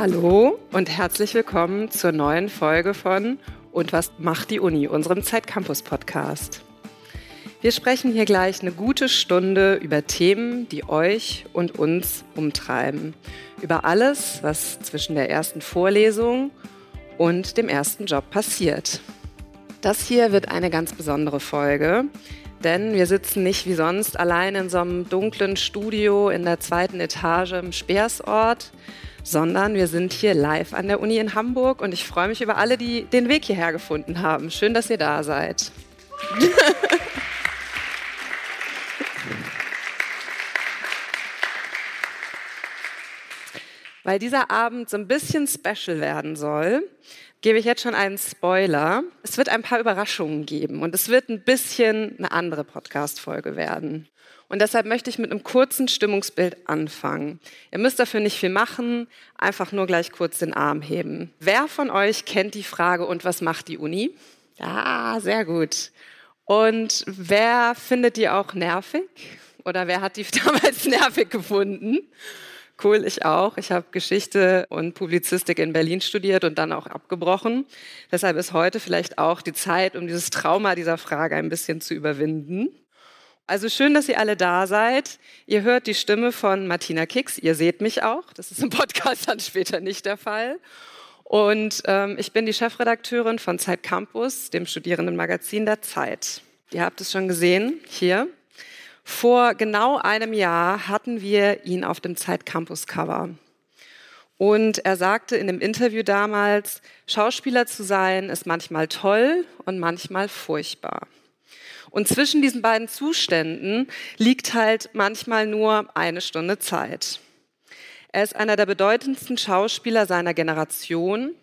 Hallo und herzlich willkommen zur neuen Folge von Und was macht die Uni, unserem Zeitcampus Podcast. Wir sprechen hier gleich eine gute Stunde über Themen, die euch und uns umtreiben. Über alles, was zwischen der ersten Vorlesung und dem ersten Job passiert. Das hier wird eine ganz besondere Folge, denn wir sitzen nicht wie sonst allein in so einem dunklen Studio in der zweiten Etage im Speersort, sondern wir sind hier live an der Uni in Hamburg und ich freue mich über alle, die den Weg hierher gefunden haben. Schön, dass ihr da seid. Weil dieser Abend so ein bisschen special werden soll, gebe ich jetzt schon einen Spoiler. Es wird ein paar Überraschungen geben und es wird ein bisschen eine andere Podcast-Folge werden. Und deshalb möchte ich mit einem kurzen Stimmungsbild anfangen. Ihr müsst dafür nicht viel machen, einfach nur gleich kurz den Arm heben. Wer von euch kennt die Frage, und was macht die Uni? Ja, sehr gut. Und wer findet die auch nervig? Oder wer hat die damals nervig gefunden? Cool, ich auch. Ich habe Geschichte und Publizistik in Berlin studiert und dann auch abgebrochen. Deshalb ist heute vielleicht auch die Zeit, um dieses Trauma dieser Frage ein bisschen zu überwinden. Also schön, dass ihr alle da seid. Ihr hört die Stimme von Martina Kicks. Ihr seht mich auch. Das ist im Podcast dann später nicht der Fall. Und ähm, ich bin die Chefredakteurin von Zeit Campus, dem Studierendenmagazin der Zeit. Ihr habt es schon gesehen hier. Vor genau einem Jahr hatten wir ihn auf dem Zeit Campus Cover. Und er sagte in dem Interview damals, Schauspieler zu sein ist manchmal toll und manchmal furchtbar. Und zwischen diesen beiden Zuständen liegt halt manchmal nur eine Stunde Zeit. Er ist einer der bedeutendsten Schauspieler seiner Generation.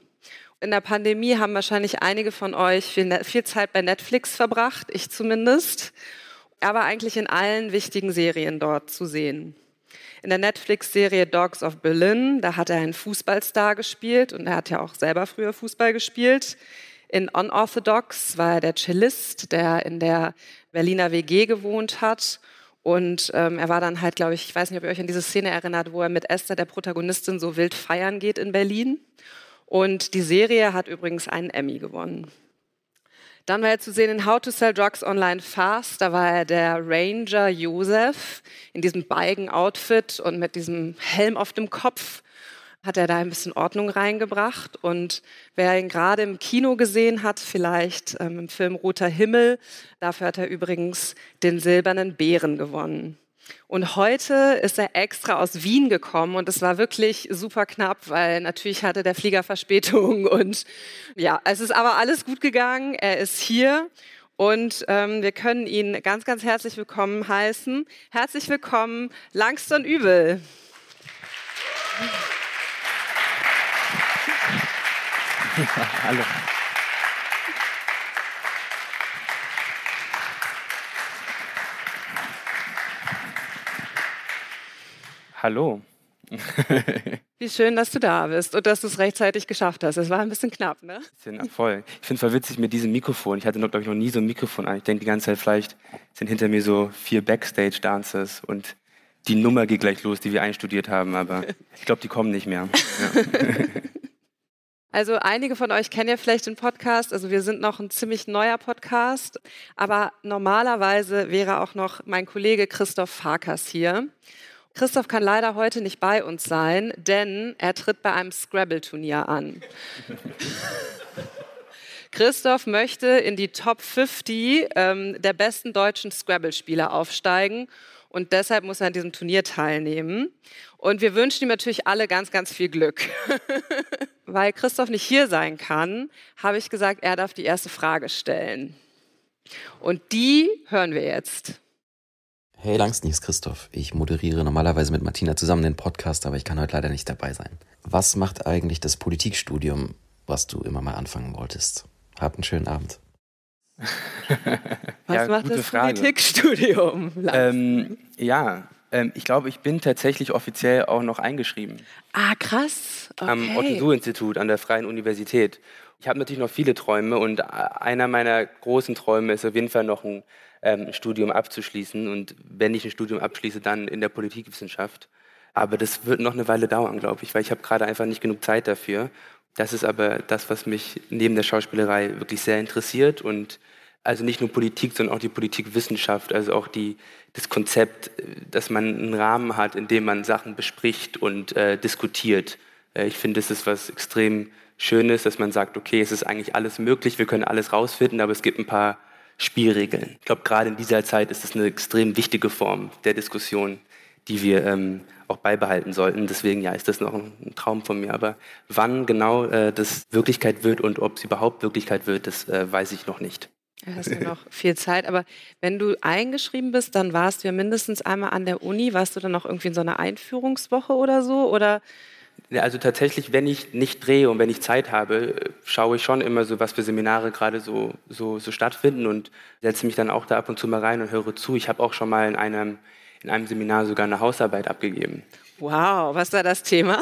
In der Pandemie haben wahrscheinlich einige von euch viel, viel Zeit bei Netflix verbracht, ich zumindest. Er war eigentlich in allen wichtigen Serien dort zu sehen. In der Netflix-Serie Dogs of Berlin, da hat er einen Fußballstar gespielt und er hat ja auch selber früher Fußball gespielt. In Unorthodox war er der Cellist, der in der Berliner WG gewohnt hat. Und ähm, er war dann halt, glaube ich, ich weiß nicht, ob ihr euch an diese Szene erinnert, wo er mit Esther, der Protagonistin, so wild feiern geht in Berlin. Und die Serie hat übrigens einen Emmy gewonnen. Dann war er zu sehen in How to Sell Drugs Online Fast. Da war er der Ranger Joseph in diesem Beigen-Outfit und mit diesem Helm auf dem Kopf hat er da ein bisschen Ordnung reingebracht. Und wer ihn gerade im Kino gesehen hat, vielleicht ähm, im Film Roter Himmel, dafür hat er übrigens den Silbernen Bären gewonnen. Und heute ist er extra aus Wien gekommen und es war wirklich super knapp, weil natürlich hatte der Flieger Verspätung und ja, es ist aber alles gut gegangen. Er ist hier und ähm, wir können ihn ganz, ganz herzlich willkommen heißen. Herzlich willkommen, Langston Übel. hallo. Hallo. Wie schön, dass du da bist und dass du es rechtzeitig geschafft hast. Es war ein bisschen knapp, ne? Bisschen voll. Ich finde es voll witzig mit diesem Mikrofon. Ich hatte, glaube ich, noch nie so ein Mikrofon an. Ich denke die ganze Zeit, vielleicht sind hinter mir so vier Backstage-Dancers und die Nummer geht gleich los, die wir einstudiert haben, aber ich glaube, die kommen nicht mehr. Ja. Also einige von euch kennen ja vielleicht den Podcast. Also wir sind noch ein ziemlich neuer Podcast, aber normalerweise wäre auch noch mein Kollege Christoph Farkas hier. Christoph kann leider heute nicht bei uns sein, denn er tritt bei einem Scrabble-Turnier an. Christoph möchte in die Top 50 ähm, der besten deutschen Scrabble-Spieler aufsteigen und deshalb muss er an diesem Turnier teilnehmen. Und wir wünschen ihm natürlich alle ganz, ganz viel Glück. Weil Christoph nicht hier sein kann, habe ich gesagt, er darf die erste Frage stellen. Und die hören wir jetzt. Hey Langston, ist Christoph. Ich moderiere normalerweise mit Martina zusammen den Podcast, aber ich kann heute leider nicht dabei sein. Was macht eigentlich das Politikstudium, was du immer mal anfangen wolltest? Hab einen schönen Abend. Was ja, macht das Frage. Politikstudium? Ähm, ja, ähm, ich glaube, ich bin tatsächlich offiziell auch noch eingeschrieben. Ah, krass. Okay. Am Otto-Suhr-Institut an der Freien Universität. Ich habe natürlich noch viele Träume und einer meiner großen Träume ist auf jeden Fall noch ein ähm, Studium abzuschließen und wenn ich ein Studium abschließe, dann in der Politikwissenschaft. Aber das wird noch eine Weile dauern, glaube ich, weil ich habe gerade einfach nicht genug Zeit dafür. Das ist aber das, was mich neben der Schauspielerei wirklich sehr interessiert und also nicht nur Politik, sondern auch die Politikwissenschaft, also auch die, das Konzept, dass man einen Rahmen hat, in dem man Sachen bespricht und äh, diskutiert. Äh, ich finde, das ist was extrem Schönes, dass man sagt, okay, es ist eigentlich alles möglich, wir können alles rausfinden, aber es gibt ein paar Spielregeln. Ich glaube, gerade in dieser Zeit ist es eine extrem wichtige Form der Diskussion, die wir ähm, auch beibehalten sollten. Deswegen ja, ist das noch ein, Traum von mir. Aber wann genau äh, das Wirklichkeit wird und ob es überhaupt Wirklichkeit wird, das äh, weiß ich noch nicht. Du hast ja noch viel Zeit, aber wenn du eingeschrieben bist, dann warst du ja mindestens einmal an der Uni. Warst du dann noch irgendwie in so einer Einführungswoche oder so? Oder also tatsächlich, wenn ich nicht drehe und wenn ich Zeit habe, schaue ich schon immer so, was für Seminare gerade so, so, so stattfinden und setze mich dann auch da ab und zu mal rein und höre zu. Ich habe auch schon mal in einem, in einem Seminar sogar eine Hausarbeit abgegeben. Wow, was war das Thema?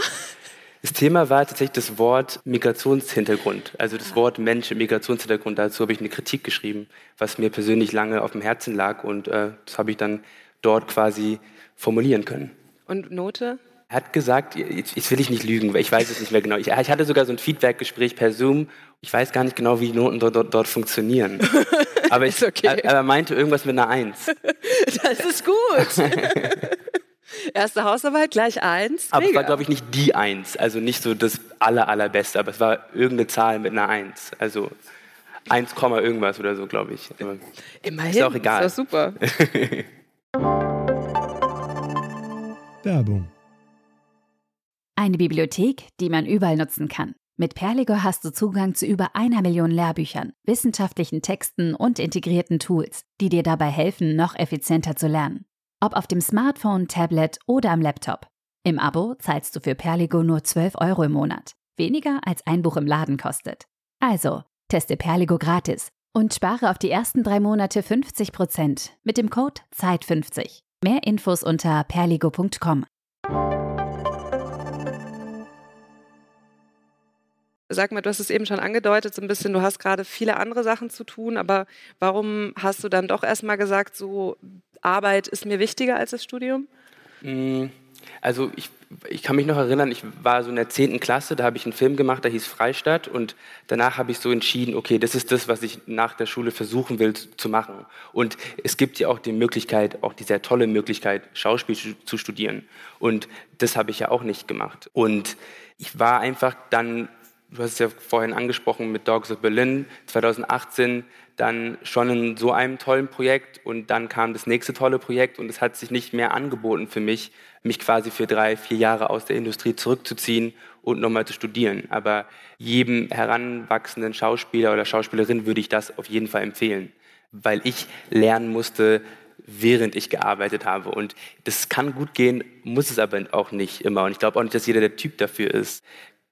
Das Thema war tatsächlich das Wort Migrationshintergrund, also das Wort Mensch im Migrationshintergrund. Dazu habe ich eine Kritik geschrieben, was mir persönlich lange auf dem Herzen lag und äh, das habe ich dann dort quasi formulieren können. Und Note? Er hat gesagt, jetzt will ich nicht lügen, weil ich weiß es nicht mehr genau. Ich, ich hatte sogar so ein Feedback-Gespräch per Zoom. Ich weiß gar nicht genau, wie die Noten dort, dort, dort funktionieren. Aber, ich, okay. er, er meinte irgendwas mit einer Eins. Das ist gut. Erste Hausarbeit gleich eins. Aber es war, glaube ich, nicht die Eins. Also nicht so das aller, allerbeste, aber es war irgendeine Zahl mit einer Eins. Also 1, irgendwas oder so, glaube ich. Aber Immerhin. Ist auch egal. Das war super. Werbung. Eine Bibliothek, die man überall nutzen kann. Mit Perligo hast du Zugang zu über einer Million Lehrbüchern, wissenschaftlichen Texten und integrierten Tools, die dir dabei helfen, noch effizienter zu lernen. Ob auf dem Smartphone, Tablet oder am Laptop. Im Abo zahlst du für Perligo nur 12 Euro im Monat. Weniger als ein Buch im Laden kostet. Also, teste Perligo gratis und spare auf die ersten drei Monate 50% mit dem Code ZEIT50. Mehr Infos unter perligo.com. Sag mal, du hast es eben schon angedeutet, so ein bisschen, du hast gerade viele andere Sachen zu tun, aber warum hast du dann doch erstmal gesagt, so Arbeit ist mir wichtiger als das Studium? Mm, also ich, ich kann mich noch erinnern, ich war so in der 10. Klasse, da habe ich einen Film gemacht, der hieß Freistadt und danach habe ich so entschieden, okay, das ist das, was ich nach der Schule versuchen will zu machen. Und es gibt ja auch die Möglichkeit, auch die sehr tolle Möglichkeit, Schauspiel zu studieren. Und das habe ich ja auch nicht gemacht. Und ich war einfach dann du hast es ja vorhin angesprochen mit Dogs of Berlin, 2018 dann schon in so einem tollen Projekt und dann kam das nächste tolle Projekt und es hat sich nicht mehr angeboten für mich, mich quasi für drei, vier Jahre aus der Industrie zurückzuziehen und nochmal zu studieren. Aber jedem heranwachsenden Schauspieler oder Schauspielerin würde ich das auf jeden Fall empfehlen, weil ich lernen musste, während ich gearbeitet habe. Und das kann gut gehen, muss es aber auch nicht immer. Und ich glaube auch nicht, dass jeder der Typ dafür ist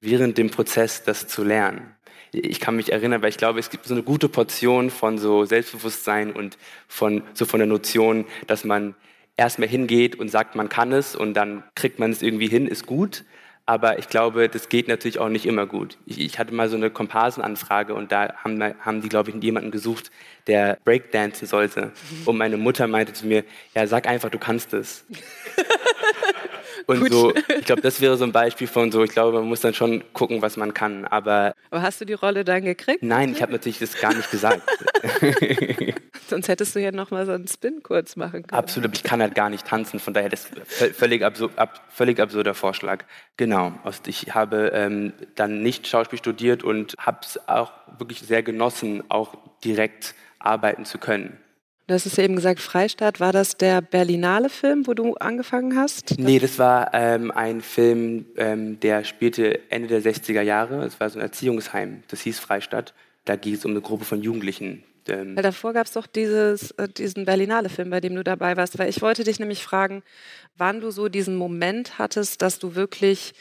während dem Prozess das zu lernen. Ich kann mich erinnern, weil ich glaube, es gibt so eine gute Portion von so Selbstbewusstsein und von so von der Notion, dass man erstmal hingeht und sagt, man kann es und dann kriegt man es irgendwie hin, ist gut. Aber ich glaube, das geht natürlich auch nicht immer gut. Ich, ich hatte mal so eine Komparsenanfrage und da haben, haben die, glaube ich, jemanden gesucht, der Breakdancen sollte. Und meine Mutter meinte zu mir, ja, sag einfach, du kannst es. Und Gut. so, ich glaube, das wäre so ein Beispiel von so, ich glaube, man muss dann schon gucken, was man kann. Aber, aber hast du die Rolle dann gekriegt? Nein, ich habe natürlich das gar nicht gesagt. Sonst hättest du ja noch mal so einen Spin kurz machen können. Absolut, ich kann halt gar nicht tanzen, von daher das ist völlig, absur ab, völlig absurder Vorschlag. Genau, ich habe ähm, dann nicht Schauspiel studiert und habe es auch wirklich sehr genossen, auch direkt arbeiten zu können. Du hast es ja eben gesagt, Freistaat, war das der Berlinale Film, wo du angefangen hast? Nee, das war ähm, ein Film, ähm, der spielte Ende der 60er Jahre. Es war so ein Erziehungsheim, das hieß Freistadt. Da ging es um eine Gruppe von Jugendlichen. Ähm weil davor gab es doch dieses, äh, diesen Berlinale Film, bei dem du dabei warst. Weil ich wollte dich nämlich fragen, wann du so diesen Moment hattest, dass du wirklich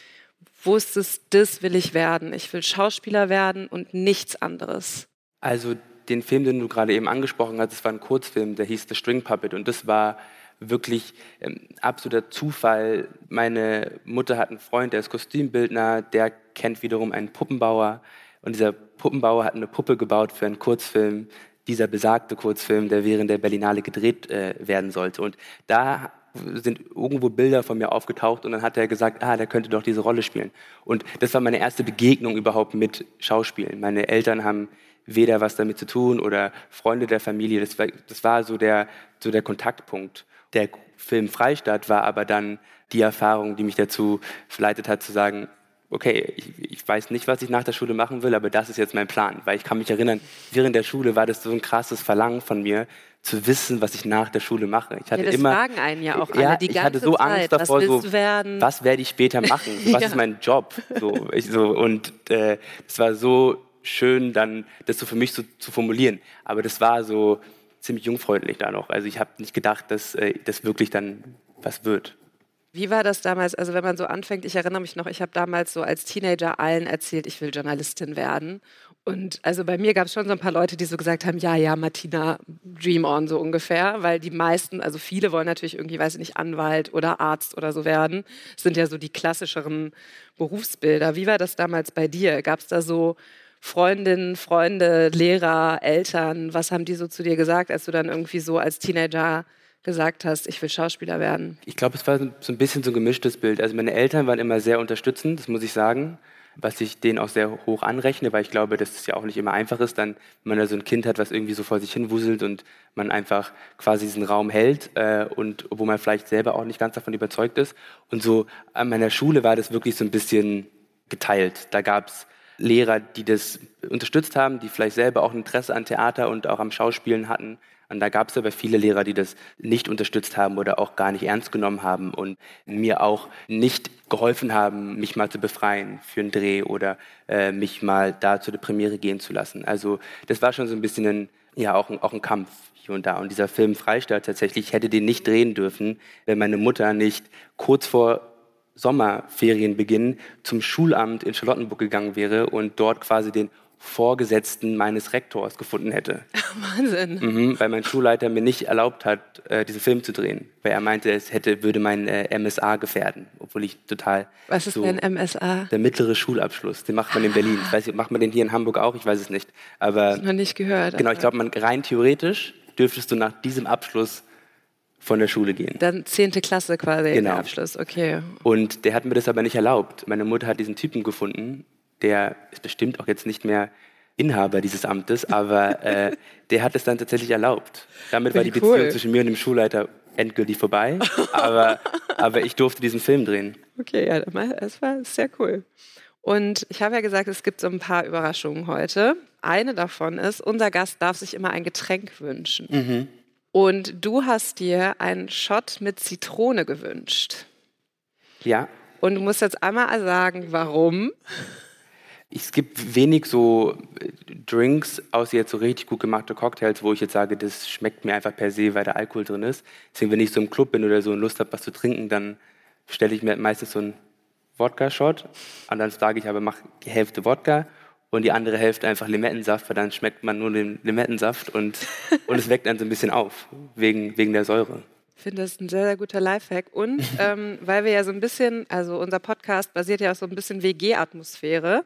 wusstest, das will ich werden. Ich will Schauspieler werden und nichts anderes. Also den Film, den du gerade eben angesprochen hast, das war ein Kurzfilm, der hieß The String Puppet und das war wirklich ähm, absoluter Zufall. Meine Mutter hat einen Freund, der ist Kostümbildner, der kennt wiederum einen Puppenbauer und dieser Puppenbauer hat eine Puppe gebaut für einen Kurzfilm, dieser besagte Kurzfilm, der während der Berlinale gedreht äh, werden sollte. Und da sind irgendwo Bilder von mir aufgetaucht und dann hat er gesagt, ah, der könnte doch diese Rolle spielen. Und das war meine erste Begegnung überhaupt mit Schauspielen. Meine Eltern haben weder was damit zu tun oder Freunde der Familie. Das war, das war so, der, so der Kontaktpunkt. Der Film Freistadt war aber dann die Erfahrung, die mich dazu verleitet hat zu sagen, okay, ich, ich, weiß nicht, was ich nach der Schule machen will, aber das ist jetzt mein Plan. Weil ich kann mich erinnern, während der Schule war das so ein krasses Verlangen von mir, zu wissen, was ich nach der Schule mache. Ich hatte ja, das immer, fragen einen ja auch alle ja, die ganze ich hatte so Angst Zeit. davor, was so, werden? was werde ich später machen? Was ja. ist mein Job? So, ich, so, und äh, es war so schön, dann das so für mich so zu formulieren. Aber das war so ziemlich jungfreundlich da noch. Also ich habe nicht gedacht, dass äh, das wirklich dann was wird. Wie war das damals? Also wenn man so anfängt, ich erinnere mich noch, ich habe damals so als Teenager allen erzählt, ich will Journalistin werden. Und also bei mir gab es schon so ein paar Leute, die so gesagt haben, ja, ja, Martina, dream on so ungefähr, weil die meisten, also viele wollen natürlich irgendwie, weiß ich nicht, Anwalt oder Arzt oder so werden. Das sind ja so die klassischeren Berufsbilder. Wie war das damals bei dir? Gab es da so Freundinnen, Freunde, Lehrer, Eltern? Was haben die so zu dir gesagt, als du dann irgendwie so als Teenager gesagt hast, ich will Schauspieler werden? Ich glaube, es war so ein bisschen so ein gemischtes Bild. Also meine Eltern waren immer sehr unterstützend, das muss ich sagen, was ich denen auch sehr hoch anrechne, weil ich glaube, dass es ja auch nicht immer einfach ist, dann, wenn man da so ein Kind hat, was irgendwie so vor sich hin wuselt und man einfach quasi diesen Raum hält äh, und wo man vielleicht selber auch nicht ganz davon überzeugt ist. Und so an meiner Schule war das wirklich so ein bisschen geteilt. Da gab es Lehrer, die das unterstützt haben, die vielleicht selber auch Interesse an Theater und auch am Schauspielen hatten. Und da gab es aber viele Lehrer, die das nicht unterstützt haben oder auch gar nicht ernst genommen haben und mir auch nicht geholfen haben, mich mal zu befreien für einen Dreh oder äh, mich mal da zu der Premiere gehen zu lassen. Also das war schon so ein bisschen ein, ja, auch ein, auch ein Kampf hier und da. Und dieser Film Freistaat tatsächlich, hätte den nicht drehen dürfen, wenn meine Mutter nicht kurz vor Sommerferienbeginn zum Schulamt in Charlottenburg gegangen wäre und dort quasi den Vorgesetzten meines Rektors gefunden hätte. Wahnsinn. Mhm, weil mein Schulleiter mir nicht erlaubt hat, äh, diesen Film zu drehen. Weil er meinte, es hätte, würde mein äh, MSA gefährden. Obwohl ich total. Was ist so, denn MSA? Der mittlere Schulabschluss. Den macht man in Berlin. Ich weiß nicht, macht man den hier in Hamburg auch? Ich weiß es nicht. Aber. Ich noch nicht gehört. Genau, ich glaube, rein theoretisch dürftest du nach diesem Abschluss von der Schule gehen. Dann zehnte Klasse quasi genau. der Abschluss, okay. Und der hat mir das aber nicht erlaubt. Meine Mutter hat diesen Typen gefunden, der ist bestimmt auch jetzt nicht mehr Inhaber dieses Amtes, aber äh, der hat es dann tatsächlich erlaubt. Damit war die cool. Beziehung zwischen mir und dem Schulleiter endgültig vorbei, aber, aber ich durfte diesen Film drehen. Okay, ja, das war sehr cool. Und ich habe ja gesagt, es gibt so ein paar Überraschungen heute. Eine davon ist, unser Gast darf sich immer ein Getränk wünschen. Mhm. Und du hast dir einen Shot mit Zitrone gewünscht. Ja. Und du musst jetzt einmal sagen, warum es gibt wenig so äh, Drinks, außer jetzt so richtig gut gemachte Cocktails, wo ich jetzt sage, das schmeckt mir einfach per se, weil da Alkohol drin ist. Deswegen, wenn ich so im Club bin oder so und Lust habe, was zu trinken, dann stelle ich mir meistens so einen Wodka-Shot und dann sage ich aber, mach die Hälfte Wodka und die andere Hälfte einfach Limettensaft, weil dann schmeckt man nur den Limettensaft und, und es weckt dann so ein bisschen auf, wegen, wegen der Säure. Ich finde das ein sehr, sehr guter Lifehack. Und ähm, weil wir ja so ein bisschen, also unser Podcast basiert ja auf so ein bisschen WG-Atmosphäre.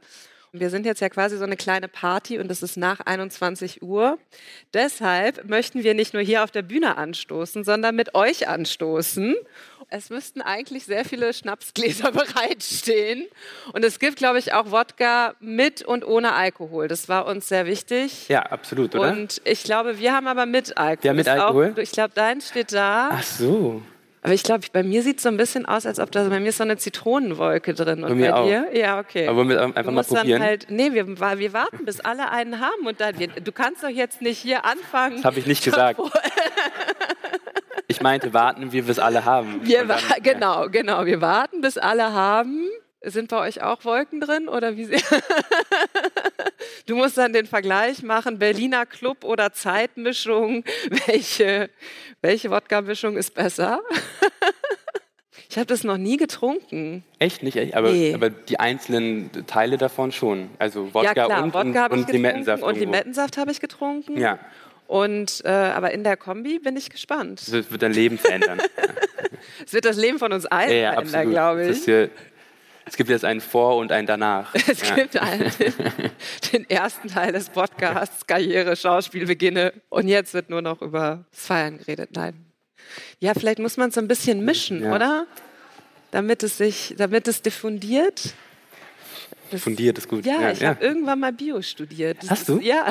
Wir sind jetzt ja quasi so eine kleine Party und es ist nach 21 Uhr. Deshalb möchten wir nicht nur hier auf der Bühne anstoßen, sondern mit euch anstoßen. Es müssten eigentlich sehr viele Schnapsgläser bereitstehen. Und es gibt, glaube ich, auch Wodka mit und ohne Alkohol. Das war uns sehr wichtig. Ja, absolut, oder? Und ich glaube, wir haben aber mit Alkohol. Wir haben mit Alkohol? Auch, ich glaube, dein steht da. Ach so. Aber ich glaube, bei mir sieht es so ein bisschen aus, als ob da bei mir ist so eine Zitronenwolke drin. Und bei, mir bei auch. dir? Ja, okay. Aber wir einfach mal probieren? Halt, nee, wir, wir, warten, bis alle einen haben. Und dann, du kannst doch jetzt nicht hier anfangen. Das habe ich nicht gesagt. ich meinte, warten wir, bis alle haben. Wir dann, genau, ja. genau. Wir warten, bis alle haben. Sind bei euch auch Wolken drin oder wie? du musst dann den Vergleich machen: Berliner Club oder Zeitmischung. Welche, welche Wodka-Mischung ist besser? ich habe das noch nie getrunken. Echt nicht? Aber, nee. aber, die einzelnen Teile davon schon. Also Wodka ja, klar, und, Wodka und, und Limettensaft. Und Limettensaft habe ich getrunken. Ja. Und, äh, aber in der Kombi bin ich gespannt. Das wird dein Leben verändern. Es wird das Leben von uns allen ja, ja, verändern, glaube ich. Hier, es gibt jetzt ein Vor- und ein Danach. Es ja. gibt einen, den ersten Teil des Podcasts, Karriere, Schauspiel beginne. Und jetzt wird nur noch über das Feiern geredet. Nein. Ja, vielleicht muss man es so ein bisschen mischen, Ja. oder? Damit es sich, damit es diffundiert. Das- Fundiert ist gut. Ja, ich habe irgendwann mal Bio studiert. Das Hast du? Ist, ja,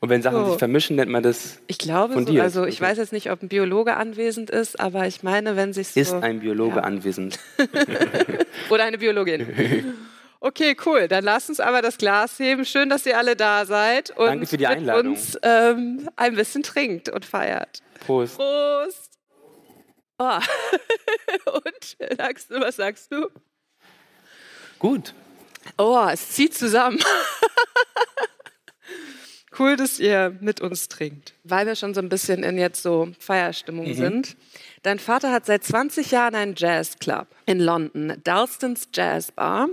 Und wenn Sachen So. sich vermischen, nennt man das ich glaube so. Fundiert, Also ich okay. weiß jetzt nicht, ob ein Biologe anwesend ist, aber ich meine, wenn sich so ist ein Biologe ja. anwesend. oder eine Biologin. Okay, cool. Dann lasst uns aber das Glas heben. Schön, dass ihr alle da seid und Danke für die mit Einladung. uns ähm, ein bisschen trinkt und feiert. Prost. Prost! Oh. und sagst du, was sagst du? Gut. Oh, es zieht zusammen. Cool, dass ihr mit uns trinkt. Weil wir schon so ein bisschen in jetzt so Feierstimmung sind. Dein Vater hat seit 20 Jahren einen Jazzclub in London, Dalston's Jazz Bar.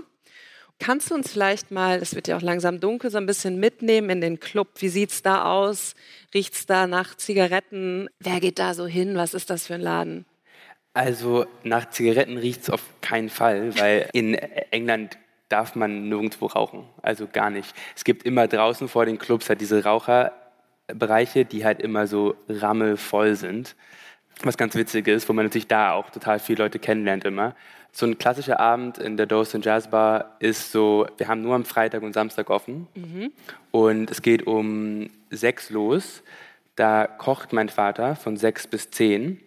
Kannst du uns vielleicht mal, es wird ja auch langsam dunkel, so ein bisschen mitnehmen in den Club? Wie sieht's da aus? Riecht's da nach Zigaretten? Wer geht da so hin? Was ist das für ein Laden? Also nach Zigaretten riecht es auf keinen Fall, weil in England darf man nirgendwo rauchen. Also gar nicht. Es gibt immer draußen vor den Clubs halt diese Raucherbereiche, die halt immer so rammelvoll sind. Was ganz witzig ist, wo man natürlich da auch total viele Leute kennenlernt immer. So ein klassischer Abend in der Dawson Jazz Bar ist so, wir haben nur am Freitag und Samstag offen. Und es geht um sechs los. Da kocht mein Vater von sechs bis zehn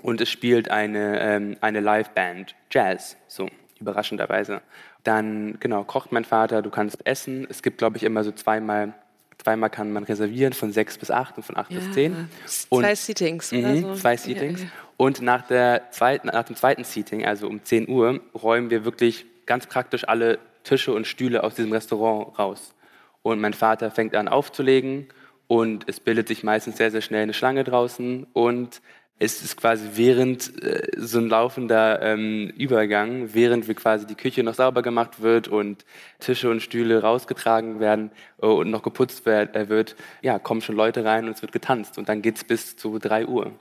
und es spielt eine, ähm, eine Liveband, Jazz, so überraschenderweise. Dann, genau, kocht mein Vater, du kannst essen. Es gibt, glaube ich, immer so zweimal, zweimal kann man reservieren, von sechs bis acht und von acht bis zehn. Und- Zwei Seatings oder Mhm, so. Zwei Seatings. Ja, ja. Und nach, der zweiten, nach dem zweiten Seating, also um 10 Uhr, räumen wir wirklich ganz praktisch alle Tische und Stühle aus diesem Restaurant raus. Und mein Vater fängt an aufzulegen und es bildet sich meistens sehr, sehr schnell eine Schlange draußen und es ist quasi während äh, so ein laufender ähm, Übergang, während wir quasi die Küche noch sauber gemacht wird und Tische und Stühle rausgetragen werden äh, und noch geputzt werd, äh, wird, ja, kommen schon Leute rein und es wird getanzt und dann geht's bis zu 3 Uhr.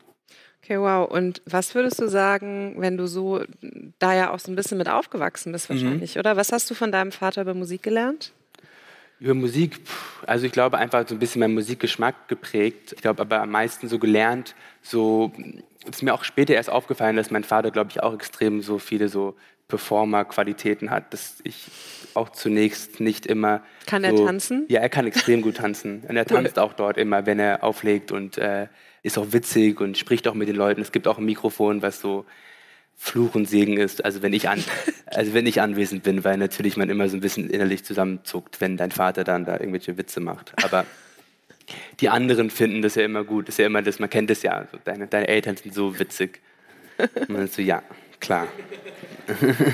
Okay, wow. Und was würdest du sagen, wenn du so da ja auch so ein bisschen mit aufgewachsen bist Mhm. wahrscheinlich, oder? Was hast du von deinem Vater über Musik gelernt? Über Musik, pff, also ich glaube einfach so ein bisschen mein Musikgeschmack geprägt. Ich glaube aber am meisten so gelernt, so, ist mir auch später erst aufgefallen, dass mein Vater, glaube ich, auch extrem so viele so Performer-Qualitäten hat, dass ich auch zunächst nicht immer. Kann er so, tanzen? Ja, er kann extrem gut tanzen. Und er tanzt auch dort immer, wenn er auflegt und äh, ist auch witzig und spricht auch mit den Leuten. Es gibt auch ein Mikrofon, was so Fluch und Segen ist. Also wenn ich an, also wenn ich anwesend bin, weil natürlich man immer so ein bisschen innerlich zusammenzuckt, wenn dein Vater dann da irgendwelche Witze macht. Aber die anderen finden das ja immer gut. Das ist ja immer das, man kennt das ja. So, deine, deine Eltern sind so witzig. Und man ist so, ja, klar.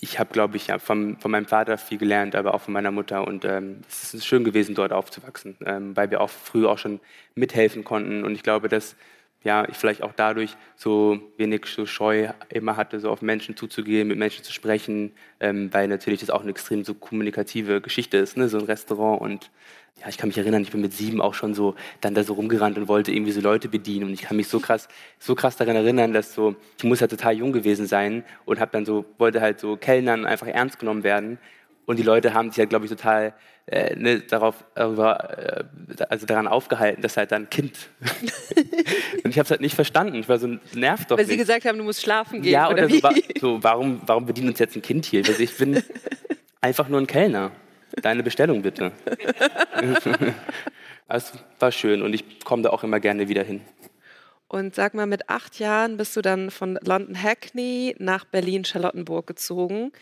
Ich habe, glaube ich, ja, von, von meinem Vater viel gelernt, aber auch von meiner Mutter. Und ähm, es ist schön gewesen, dort aufzuwachsen, ähm, weil wir auch früh auch schon mithelfen konnten. Und ich glaube, dass ja, ich vielleicht auch dadurch so wenig so Scheu immer hatte, so auf Menschen zuzugehen, mit Menschen zu sprechen, ähm, weil natürlich das auch eine extrem so kommunikative Geschichte ist, ne? so ein Restaurant. Und ja, ich kann mich erinnern, ich bin mit sieben auch schon so dann da so rumgerannt und wollte irgendwie so Leute bedienen. Und ich kann mich so krass, so krass daran erinnern, dass so, ich muss ja total jung gewesen sein und habe dann so, wollte halt so Kellnern einfach ernst genommen werden. Und die Leute haben sich ja, glaube ich, total äh, ne, darauf, darüber, äh, also daran aufgehalten, dass halt dann ein Kind. und ich habe es halt nicht verstanden. Ich war so, nervt doch Weil nicht. sie gesagt haben, du musst schlafen gehen. ja, oder, oder, so, wa so, warum, warum bedient uns jetzt ein Kind hier? Also ich bin einfach nur ein Kellner. Deine Bestellung bitte. also war schön und ich komme da auch immer gerne wieder hin. Und sag mal, mit acht Jahren bist du dann von London Hackney nach Berlin-Charlottenburg gezogen.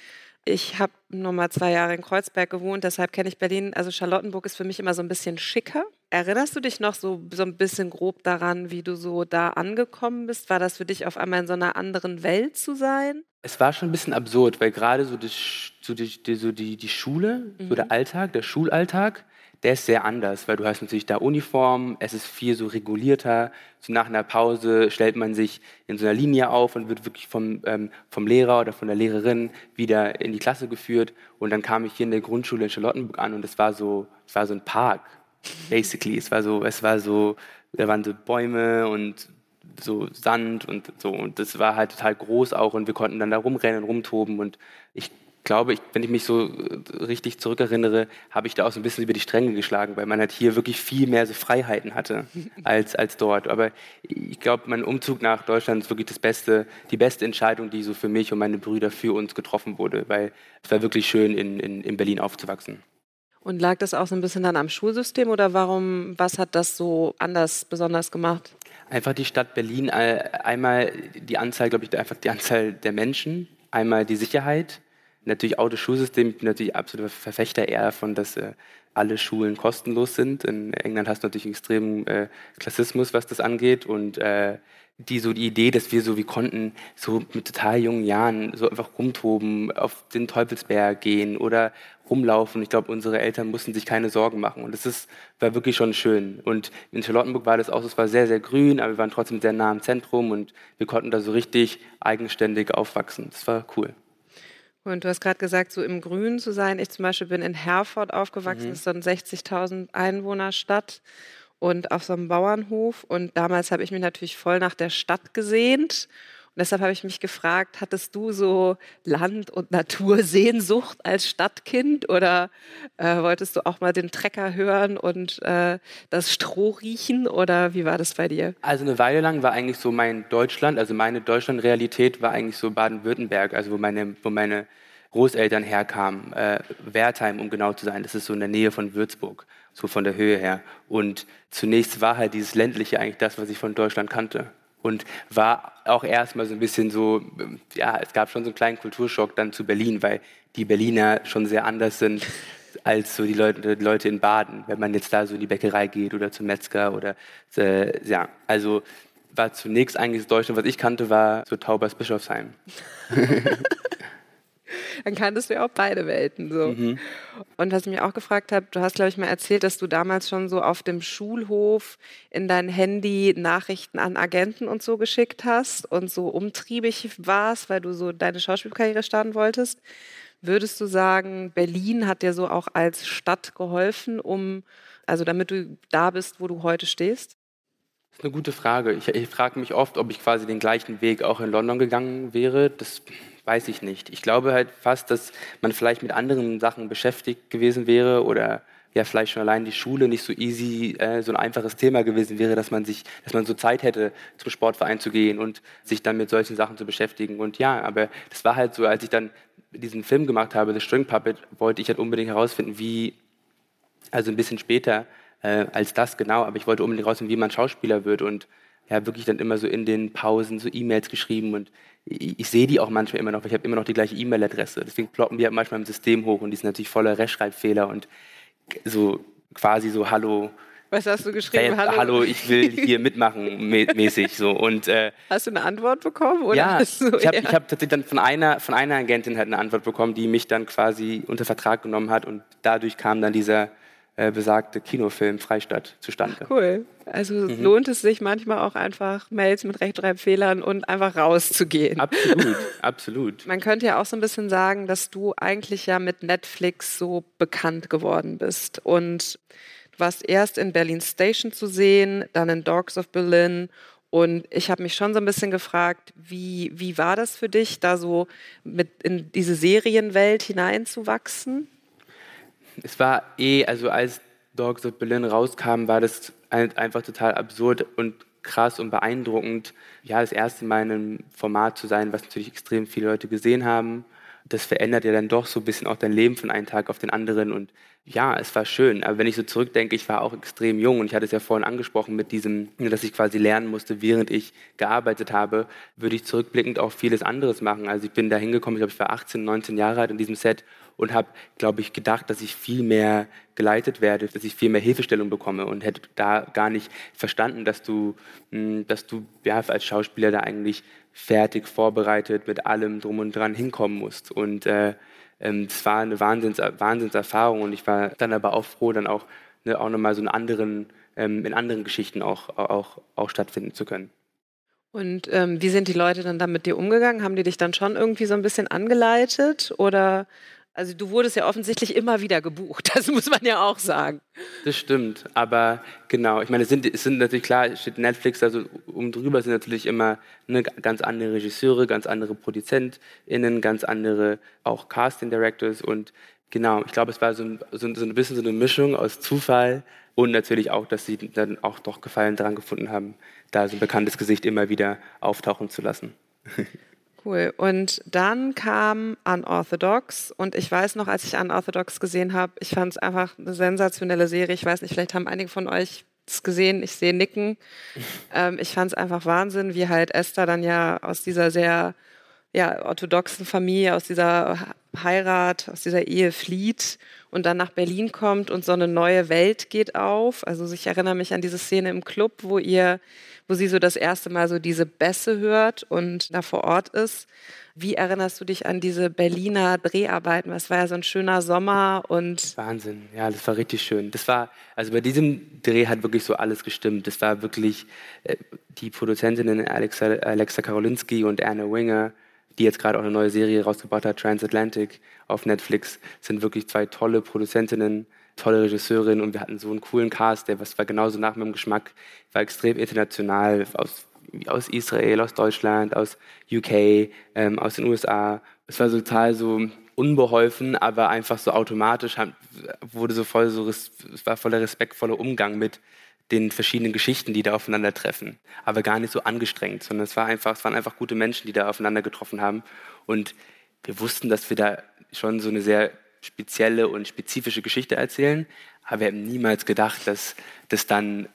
Ich habe noch mal zwei Jahre in Kreuzberg gewohnt, deshalb kenne ich Berlin. Also Charlottenburg ist für mich immer so ein bisschen schicker. Erinnerst du dich noch so, so ein bisschen grob daran, wie du so da angekommen bist? War das für dich auf einmal in so einer anderen Welt zu sein? Es war schon ein bisschen absurd, weil gerade so, das, so, die, die, so die, die Schule, so der Alltag, der Schulalltag, der ist sehr anders, weil du hast natürlich da Uniform, es ist viel so regulierter. So nach einer Pause stellt man sich in so einer Linie auf und wird wirklich vom, ähm, vom Lehrer oder von der Lehrerin wieder in die Klasse geführt. Und dann kam ich hier in der Grundschule in Charlottenburg an und es war so, es war so ein Park, basically. Es war so, es war so, da waren so Bäume und so Sand und so. Und das war halt total groß auch und wir konnten dann da rumrennen, rumtoben und ich glaube, ich, wenn ich mich so äh, richtig zurückerinnere, habe ich da auch so ein bisschen über die Stränge geschlagen, weil man halt hier wirklich viel mehr so Freiheiten hatte als, als dort. Aber ich glaube, mein Umzug nach Deutschland ist wirklich das Beste, die beste Entscheidung, die so für mich und meine Brüder für uns getroffen wurde, weil es war wirklich schön, in, in, in Berlin aufzuwachsen. Und lag das auch so ein bisschen dann am Schulsystem oder warum, was hat das so anders besonders gemacht? Einfach die Stadt Berlin, äh, einmal die Anzahl, glaube ich, einfach die Anzahl der Menschen, einmal die Sicherheit Natürlich Auto-Schulsystem, ich bin natürlich absoluter Verfechter eher davon, dass äh, alle Schulen kostenlos sind. In England hast du natürlich einen extremen äh, Klassismus, was das angeht. Und äh, die so die Idee, dass wir so wie konnten, so mit total jungen Jahren so einfach rumtoben, auf den Teufelsberg gehen oder rumlaufen. Ich glaube, unsere Eltern mussten sich keine Sorgen machen. Und das ist, war wirklich schon schön. Und in Charlottenburg war das auch, es war sehr, sehr grün, aber wir waren trotzdem sehr nah am Zentrum und wir konnten da so richtig eigenständig aufwachsen. Das war cool. Und du hast gerade gesagt, so im Grün zu sein. Ich zum Beispiel bin in Herford aufgewachsen, mhm. ist so eine 60.000 Einwohnerstadt und auf so einem Bauernhof. Und damals habe ich mich natürlich voll nach der Stadt gesehnt und deshalb habe ich mich gefragt, hattest du so Land- und Natursehnsucht als Stadtkind oder äh, wolltest du auch mal den Trecker hören und äh, das Stroh riechen oder wie war das bei dir? Also eine Weile lang war eigentlich so mein Deutschland, also meine Deutschland-Realität war eigentlich so Baden-Württemberg, also wo meine, wo meine Großeltern herkamen, äh, Wertheim, um genau zu sein. Das ist so in der Nähe von Würzburg, so von der Höhe her. Und zunächst war halt dieses ländliche eigentlich das, was ich von Deutschland kannte und war auch erstmal so ein bisschen so, ja, es gab schon so einen kleinen Kulturschock dann zu Berlin, weil die Berliner schon sehr anders sind als so die Leute, die Leute in Baden, wenn man jetzt da so in die Bäckerei geht oder zum Metzger oder äh, ja, also war zunächst eigentlich das Deutschland, was ich kannte, war so Taubers Bischofsheim. dann kanntest du ja auch beide Welten so. Mhm. Und was ich mich auch gefragt habe, du hast, glaube ich, mal erzählt, dass du damals schon so auf dem Schulhof in dein Handy Nachrichten an Agenten und so geschickt hast und so umtriebig warst, weil du so deine Schauspielkarriere starten wolltest. Würdest du sagen, Berlin hat dir so auch als Stadt geholfen, um, also damit du da bist, wo du heute stehst? Das ist eine gute Frage. Ich, ich frage mich oft, ob ich quasi den gleichen Weg auch in London gegangen wäre. Das weiß ich nicht. Ich glaube halt fast, dass man vielleicht mit anderen Sachen beschäftigt gewesen wäre oder ja vielleicht schon allein die Schule nicht so easy, äh, so ein einfaches Thema gewesen wäre, dass man sich, dass man so Zeit hätte, zum Sportverein zu gehen und sich dann mit solchen Sachen zu beschäftigen. Und ja, aber das war halt so, als ich dann diesen Film gemacht habe, The String Puppet, wollte ich halt unbedingt herausfinden, wie, also ein bisschen später äh, als das genau, aber ich wollte unbedingt herausfinden, wie man Schauspieler wird und ja, wirklich dann immer so in den Pausen so E-Mails geschrieben und ich, ich sehe die auch manchmal immer noch, weil ich habe immer noch die gleiche E-Mail-Adresse. Deswegen ploppen die halt manchmal im System hoch und die sind natürlich voller Rechtschreibfehler und so quasi so Hallo. Was hast du geschrieben? Äh, hallo. hallo, ich will hier mitmachen, mäßig so. Und, äh, hast du eine Antwort bekommen? Oder ja, du, ich habe ja. hab tatsächlich dann von einer, von einer Agentin halt eine Antwort bekommen, die mich dann quasi unter Vertrag genommen hat und dadurch kam dann dieser besagte Kinofilm Freistadt zustande. Cool. Also mhm. lohnt es sich manchmal auch einfach Mails mit Rechtschreibfehlern und einfach rauszugehen. Absolut, absolut. Man könnte ja auch so ein bisschen sagen, dass du eigentlich ja mit Netflix so bekannt geworden bist und du warst erst in Berlin Station zu sehen, dann in Dogs of Berlin und ich habe mich schon so ein bisschen gefragt, wie, wie war das für dich, da so mit in diese Serienwelt hineinzuwachsen? Es war eh, also als Dogs of Berlin rauskam, war das einfach total absurd und krass und beeindruckend, ja, das erste Mal in einem Format zu sein, was natürlich extrem viele Leute gesehen haben. Das verändert ja dann doch so ein bisschen auch dein Leben von einem Tag auf den anderen und ja, es war schön. Aber wenn ich so zurückdenke, ich war auch extrem jung und ich hatte es ja vorhin angesprochen mit diesem, dass ich quasi lernen musste, während ich gearbeitet habe, würde ich zurückblickend auch vieles anderes machen. Also ich bin da hingekommen, ich glaube, ich war 18, 19 Jahre alt in diesem Set und habe, glaube ich, gedacht, dass ich viel mehr geleitet werde, dass ich viel mehr Hilfestellung bekomme und hätte da gar nicht verstanden, dass du, hm, dass du ja, als Schauspieler da eigentlich fertig vorbereitet mit allem drum und dran hinkommen musst. Und äh, ähm, das war eine Wahnsinns, Wahnsinnserfahrung und ich war dann aber auch froh, dann auch, ne, auch nochmal so in anderen, ähm, in anderen Geschichten auch, auch, auch stattfinden zu können. Und ähm, wie sind die Leute dann da mit dir umgegangen? Haben die dich dann schon irgendwie so ein bisschen angeleitet oder Also du wurdest ja offensichtlich immer wieder gebucht, das muss man ja auch sagen. Das stimmt, aber genau, ich meine, es sind, es sind natürlich klar, steht Netflix, also um drüber sind natürlich immer ne, ganz andere Regisseure, ganz andere ProduzentInnen, ganz andere auch Casting Directors und genau, ich glaube, es war so, so, so ein bisschen so eine Mischung aus Zufall und natürlich auch, dass sie dann auch doch Gefallen daran gefunden haben, da so ein bekanntes Gesicht immer wieder auftauchen zu lassen. Cool. Und dann kam Unorthodox und ich weiß noch, als ich Unorthodox gesehen habe, ich fand es einfach eine sensationelle Serie. Ich weiß nicht, vielleicht haben einige von euch es gesehen. Ich sehe Nicken. Ähm, ich fand es einfach Wahnsinn, wie halt Esther dann ja aus dieser sehr ja, orthodoxen Familie, aus dieser Heirat, aus dieser Ehe flieht und dann nach Berlin kommt und so eine neue Welt geht auf. Also ich erinnere mich an diese Szene im Club, wo ihr, wo sie so das erste Mal so diese Bässe hört und da vor Ort ist. Wie erinnerst du dich an diese Berliner Dreharbeiten? Es war ja so ein schöner Sommer und Wahnsinn, ja, das war richtig schön. Das war, also bei diesem Dreh hat wirklich so alles gestimmt. Das war wirklich äh, die Produzentinnen Alexa, Alexa Karolinski und Anna Winger die jetzt gerade auch eine neue Serie rausgebracht hat, Transatlantic auf Netflix, sind wirklich zwei tolle Produzentinnen, tolle Regisseurinnen und wir hatten so einen coolen Cast, der war genauso nach meinem Geschmack, war extrem international, aus, aus Israel, aus Deutschland, aus UK, ähm, aus den USA. Es war total so unbeholfen, aber einfach so automatisch wurde so voll so, es war voller respektvoller Umgang mit den verschiedenen Geschichten, die da aufeinandertreffen. Aber gar nicht so angestrengt, sondern es, war einfach, es waren einfach gute Menschen, die da aufeinander getroffen haben. Und wir wussten, dass wir da schon so eine sehr spezielle und spezifische Geschichte erzählen. Aber wir haben niemals gedacht, dass das dann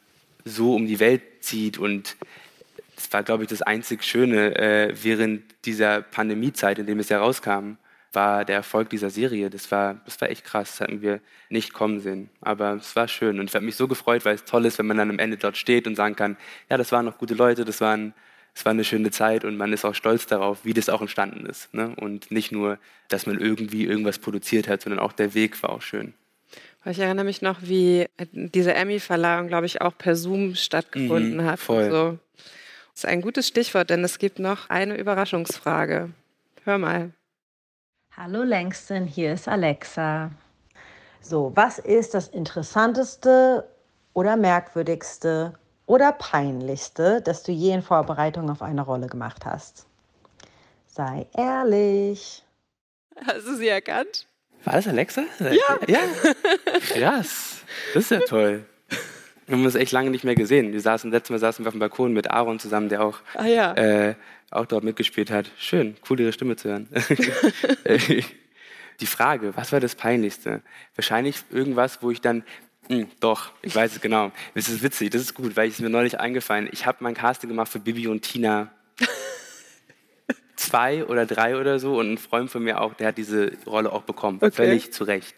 so um die Welt zieht. Und das war, glaube ich, das einzig Schöne äh, während dieser Pandemiezeit, in dem es ja rauskam war der Erfolg dieser Serie. Das war, das war echt krass, das hatten wir nicht kommen sehen. Aber es war schön und ich habe mich so gefreut, weil es toll ist, wenn man dann am Ende dort steht und sagen kann, ja, das waren noch gute Leute, das waren es war eine schöne Zeit und man ist auch stolz darauf, wie das auch entstanden ist. Ne? Und nicht nur, dass man irgendwie irgendwas produziert hat, sondern auch der Weg war auch schön. Ich erinnere mich noch, wie diese Emmy-Verleihung, glaube ich, auch per Zoom stattgefunden mhm, hat. Voll. So. Das ist ein gutes Stichwort, denn es gibt noch eine Überraschungsfrage. Hör mal. Hallo Langston, hier ist Alexa. So, was ist das Interessanteste oder Merkwürdigste oder Peinlichste, das du je in Vorbereitung auf eine Rolle gemacht hast? Sei ehrlich. Hast du sie erkannt? War das Alexa? Ja. Ja. Krass. Das ist ja toll. Wir haben uns echt lange nicht mehr gesehen. Wir saßen, letztes Mal saßen wir auf dem Balkon mit Aaron zusammen, der auch ah, ja. äh, auch dort mitgespielt hat. Schön, cool, ihre Stimme zu hören. die Frage, was war das Peinlichste? Wahrscheinlich irgendwas, wo ich dann, mh, hm, doch, ich weiß es genau. Das ist witzig, das ist gut, weil es mir neulich eingefallen. Ich habe mein Casting gemacht für Bibi und Tina. Zwei oder drei oder so und ein Freund von mir auch, der hat diese Rolle auch bekommen. Okay. Völlig zu Recht.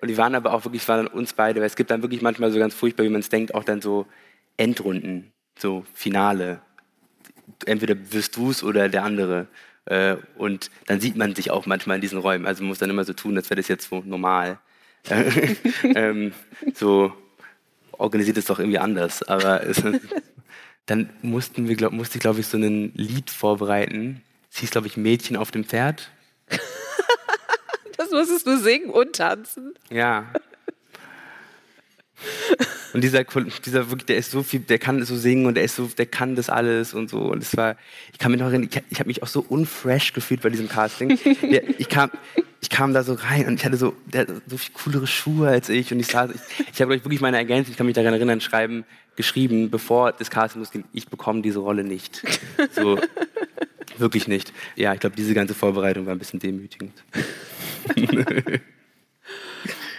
Und die waren aber auch wirklich, waren uns beide, weil es gibt dann wirklich manchmal so ganz furchtbar, wie man es denkt, auch dann so Endrunden, so Finale entweder wirst du es oder der andere. Äh, und dann sieht man sich auch manchmal in diesen Räumen. Also man muss dann immer so tun, als wäre das jetzt so normal. ähm, so organisiert es doch irgendwie anders. Aber es, dann mussten wir, glaub, musste ich, glaube ich, so ein Lied vorbereiten. Es hieß, glaube ich, Mädchen auf dem Pferd. Das musstest du singen und tanzen. Ja. Und dieser, dieser wirklich, der ist so viel, der kann so singen und der ist so, der kann das alles und so. Und es war, ich kann mich noch erinnern, ich, ich habe mich auch so unfresh gefühlt bei diesem Casting. Ich kam, ich kam da so rein und ich hatte so, der so viel coolere Schuhe als ich und ich saß, ich, ich habe wirklich meine Ergänzung, ich kann mich daran erinnern, schreiben, geschrieben, bevor das Casting losging, ich bekomme diese Rolle nicht. So, wirklich nicht. Ja, ich glaube, diese ganze Vorbereitung war ein bisschen demütigend.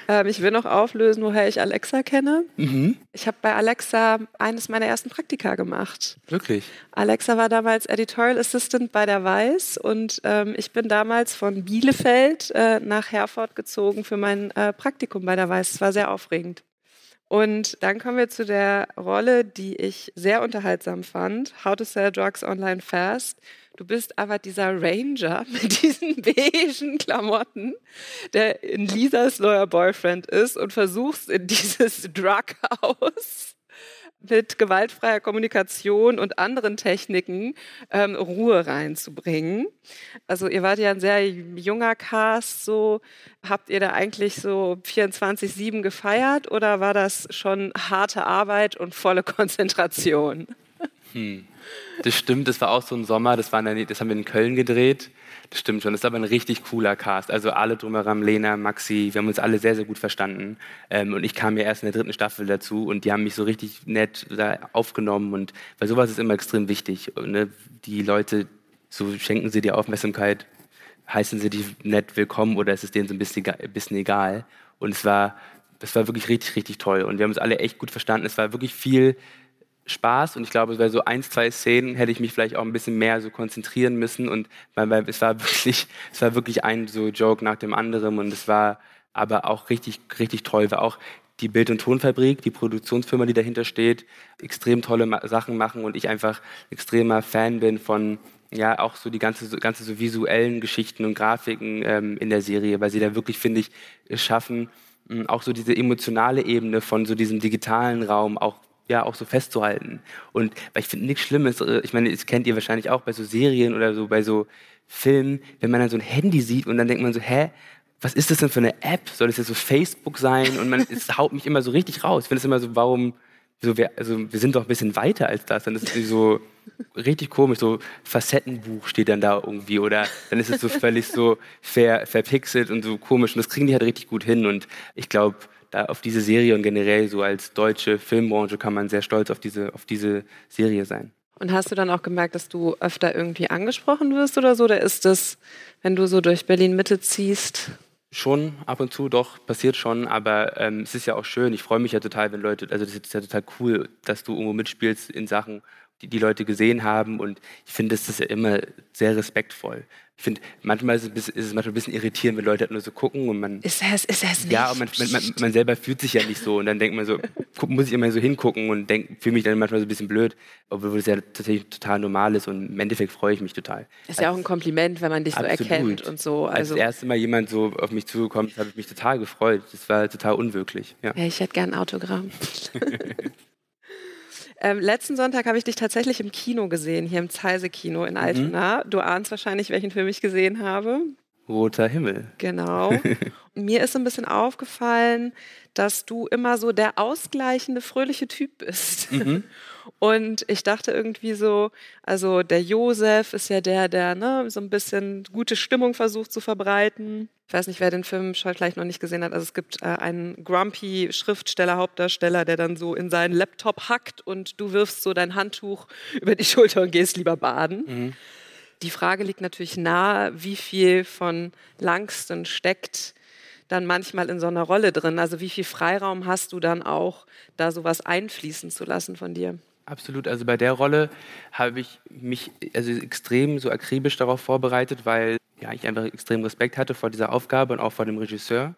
Ähm, ich will noch auflösen, woher ich Alexa kenne. Mhm. Ich habe bei Alexa eines meiner ersten Praktika gemacht. Wirklich? Alexa war damals Editorial Assistant bei der Weiß und ähm, ich bin damals von Bielefeld äh, nach Herford gezogen für mein äh, Praktikum bei der Weiß. Es war sehr aufregend. Und dann kommen wir zu der Rolle, die ich sehr unterhaltsam fand, How to Sell Drugs Online Fast. Du bist aber dieser Ranger mit diesen beigen Klamotten, der in Lisas neuer Boyfriend ist und versuchst in dieses Drughouse mit gewaltfreier Kommunikation und anderen Techniken ähm, Ruhe reinzubringen. Also ihr wart ja ein sehr junger Cast, so habt ihr da eigentlich so 24-7 gefeiert oder war das schon harte Arbeit und volle Konzentration? Hm. Das stimmt, das war auch so ein Sommer, das, war der, das haben wir in Köln gedreht. Das stimmt schon, das ist aber ein richtig cooler Cast. Also alle drumherum, Lena, Maxi, wir haben uns alle sehr, sehr gut verstanden. Ähm, und ich kam ja erst in der dritten Staffel dazu und die haben mich so richtig nett da aufgenommen. Und weil sowas ist immer extrem wichtig. Ne? Die Leute, so schenken sie dir Aufmerksamkeit, heißen sie dich nett willkommen oder ist es denen so ein bisschen, ein bisschen egal. Und es war, das war wirklich richtig, richtig toll. Und wir haben uns alle echt gut verstanden. Es war wirklich viel Spaß und ich glaube, bei so ein, zwei Szenen hätte ich mich vielleicht auch ein bisschen mehr so konzentrieren müssen und weil, es war wirklich, es war wirklich ein so Joke nach dem anderen und es war aber auch richtig, richtig toll, weil auch die Bild- und Tonfabrik, die Produktionsfirma, die dahinter steht, extrem tolle Sachen machen und ich einfach extremer Fan bin von ja auch so die ganze, so, ganze so visuellen Geschichten und Grafiken ähm, in der Serie, weil sie da wirklich, finde ich, schaffen, auch so diese emotionale Ebene von so diesem digitalen Raum auch ja auch so festzuhalten. Und weil ich finde nichts Schlimmes, äh, ich meine, das kennt ihr wahrscheinlich auch bei so Serien oder so, bei so Filmen, wenn man dann so ein Handy sieht und dann denkt man so, hä, was ist das denn für eine App? Soll das jetzt so Facebook sein? Und man, es haut mich immer so richtig raus. Ich finde es immer so, warum, so wir, also wir sind doch ein bisschen weiter als das. Dann ist es so richtig komisch, so Facettenbuch steht dann da irgendwie oder dann ist es so völlig so ver, verpixelt und so komisch. Und das kriegen die halt richtig gut hin. Und ich glaube, auf diese Serie und generell so als deutsche Filmbranche kann man sehr stolz auf diese, auf diese Serie sein. Und hast du dann auch gemerkt, dass du öfter irgendwie angesprochen wirst oder so? Oder ist das, wenn du so durch Berlin Mitte ziehst? Schon ab und zu, doch, passiert schon, aber ähm, es ist ja auch schön. Ich freue mich ja total, wenn Leute, also das ist ja total cool, dass du irgendwo mitspielst in Sachen, die die Leute gesehen haben und ich finde, das ist ja immer sehr respektvoll ich finde, manchmal ist es, ist es, manchmal ein bisschen irritierend, wenn Leute halt nur so gucken und man. Ist es, ist es nicht? Ja, und man, man, man, selber fühlt sich ja nicht so und dann denkt man so, muss ich immer so hingucken und fühle mich dann manchmal so ein bisschen blöd, obwohl es ja tatsächlich total normal ist und im Endeffekt freue ich mich total. Ist ja auch ein Kompliment, wenn man dich absolut. so erkennt und so. Also Als das erste Mal jemand so auf mich zugekommen ist, habe ich mich total gefreut. Das war total unwirklich. Ja. ja ich hätte gern ein Autogramm. Ähm, letzten Sonntag habe ich dich tatsächlich im Kino gesehen, hier im Zeise-Kino in. Altona. Mhm. Du ahnst wahrscheinlich, welchen Film ich gesehen habe. Roter Himmel. Genau. mir ist so ein bisschen aufgefallen, dass du immer so der ausgleichende, fröhliche Typ bist. Mhm. Und ich dachte irgendwie so, also der Josef ist ja der, der ne, so ein bisschen gute Stimmung versucht zu verbreiten. Ich weiß nicht, wer den Film schon vielleicht noch nicht gesehen hat. Also es gibt äh, einen grumpy Schriftsteller, Hauptdarsteller, der dann so in seinen Laptop hackt und du wirfst so dein Handtuch über die Schulter und gehst lieber baden. Mhm. Die Frage liegt natürlich nahe, wie viel von Langston steckt dann manchmal in so einer Rolle drin. Also wie viel Freiraum hast du dann auch, da sowas einfließen zu lassen von dir? Absolut. Also bei der Rolle habe ich mich also extrem so akribisch darauf vorbereitet, weil ja, ich einfach extrem Respekt hatte vor dieser Aufgabe und auch vor dem Regisseur.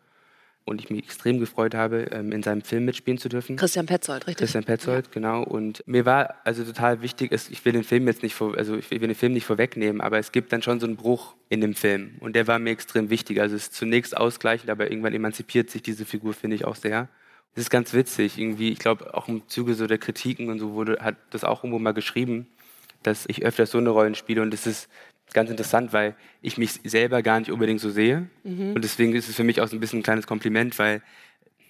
Und ich mich extrem gefreut habe, ähm, in seinem Film mitspielen zu dürfen. Christian Petzold, richtig? Christian Petzold, ja. genau. Und mir war also total wichtig, ich will den Film jetzt nicht, vor, also ich will den Film nicht vorwegnehmen, aber es gibt dann schon so einen Bruch in dem Film. Und der war mir extrem wichtig. Also es ist zunächst ausgleichend, aber irgendwann emanzipiert sich diese Figur, finde ich auch sehr. Das ist ganz witzig, irgendwie, ich glaube, auch im Zuge so der Kritiken und so wurde, hat das auch irgendwo mal geschrieben, dass ich öfter so eine Rollen spiele und das ist ganz interessant, weil ich mich selber gar nicht unbedingt so sehe mhm. und deswegen ist es für mich auch so ein bisschen ein kleines Kompliment, weil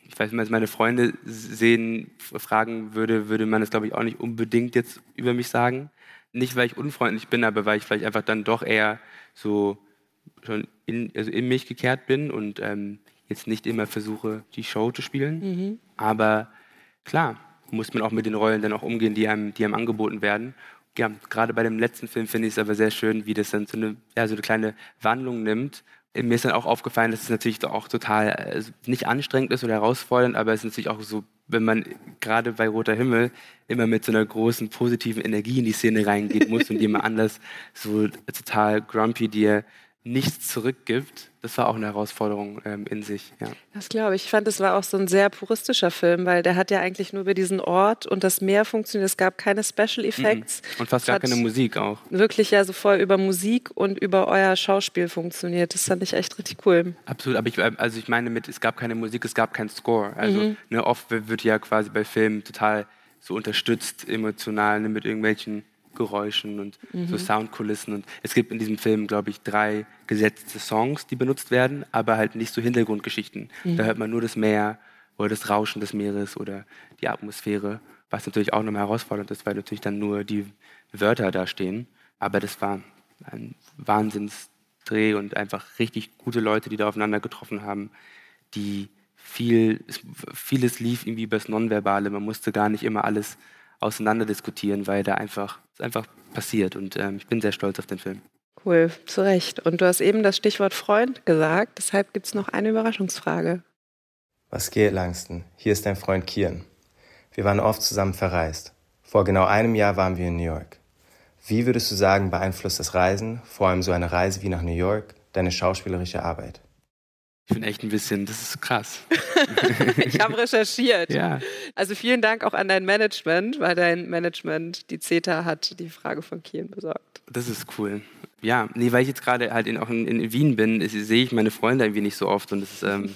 ich weiß, wenn man meine Freunde sehen, fragen würde, würde man das glaube ich auch nicht unbedingt jetzt über mich sagen. Nicht, weil ich unfreundlich bin, aber weil ich vielleicht einfach dann doch eher so schon in, also in mich gekehrt bin und ähm, jetzt nicht immer versuche, die Show zu spielen. Mhm. Aber klar, muss man auch mit den Rollen dann auch umgehen, die einem, die einem angeboten werden. Ja, gerade bei dem letzten Film finde ich es aber sehr schön, wie das dann so eine, ja, so eine kleine Wandlung nimmt. Mir ist dann auch aufgefallen, dass es natürlich auch total also nicht anstrengend ist oder herausfordernd, aber es ist natürlich auch so, wenn man gerade bei Roter Himmel immer mit so einer großen positiven Energie in die Szene reingehen muss und jemand anders so total grumpy dir nichts zurückgibt, das war auch eine Herausforderung ähm, in sich. Ja. Das glaube ich. Ich fand, es war auch so ein sehr puristischer Film, weil der hat ja eigentlich nur über diesen Ort und das Meer funktioniert. Es gab keine Special Effects. Mhm. Und fast gar keine Musik auch. Wirklich ja so voll über Musik und über euer Schauspiel funktioniert. Das fand ich echt richtig cool. Absolut, aber ich, also ich meine mit, es gab keine Musik, es gab keinen Score. Also mhm. ne, oft wird ja quasi bei Filmen total so unterstützt emotional ne, mit irgendwelchen Geräuschen und mhm. so Soundkulissen. Und es gibt in diesem Film, glaube ich, drei gesetzte Songs, die benutzt werden, aber halt nicht so Hintergrundgeschichten. Mhm. Da hört man nur das Meer oder das Rauschen des Meeres oder die Atmosphäre, was natürlich auch nochmal herausfordernd ist, weil natürlich dann nur die Wörter da stehen. Aber das war ein Wahnsinnsdreh und einfach richtig gute Leute, die da aufeinander getroffen haben, die viel, vieles lief irgendwie übers Nonverbale. Man musste gar nicht immer alles auseinander diskutieren, weil da einfach, einfach passiert. Und ähm, ich bin sehr stolz auf den Film. Cool, zu Recht. Und du hast eben das Stichwort Freund gesagt, deshalb gibt es noch eine Überraschungsfrage. Was geht, Langston? Hier ist dein Freund Kian. Wir waren oft zusammen verreist. Vor genau einem Jahr waren wir in New York. Wie würdest du sagen, beeinflusst das Reisen, vor allem so eine Reise wie nach New York, deine schauspielerische Arbeit? Ich bin echt ein bisschen, das ist krass. ich habe recherchiert. Ja. Also vielen Dank auch an dein Management, weil dein Management, die CETA, hat die Frage von Kiel besorgt. Das ist cool. Ja, nee, weil ich jetzt gerade halt in, auch in, in Wien bin, sehe ich meine Freunde irgendwie nicht so oft und es ist ähm,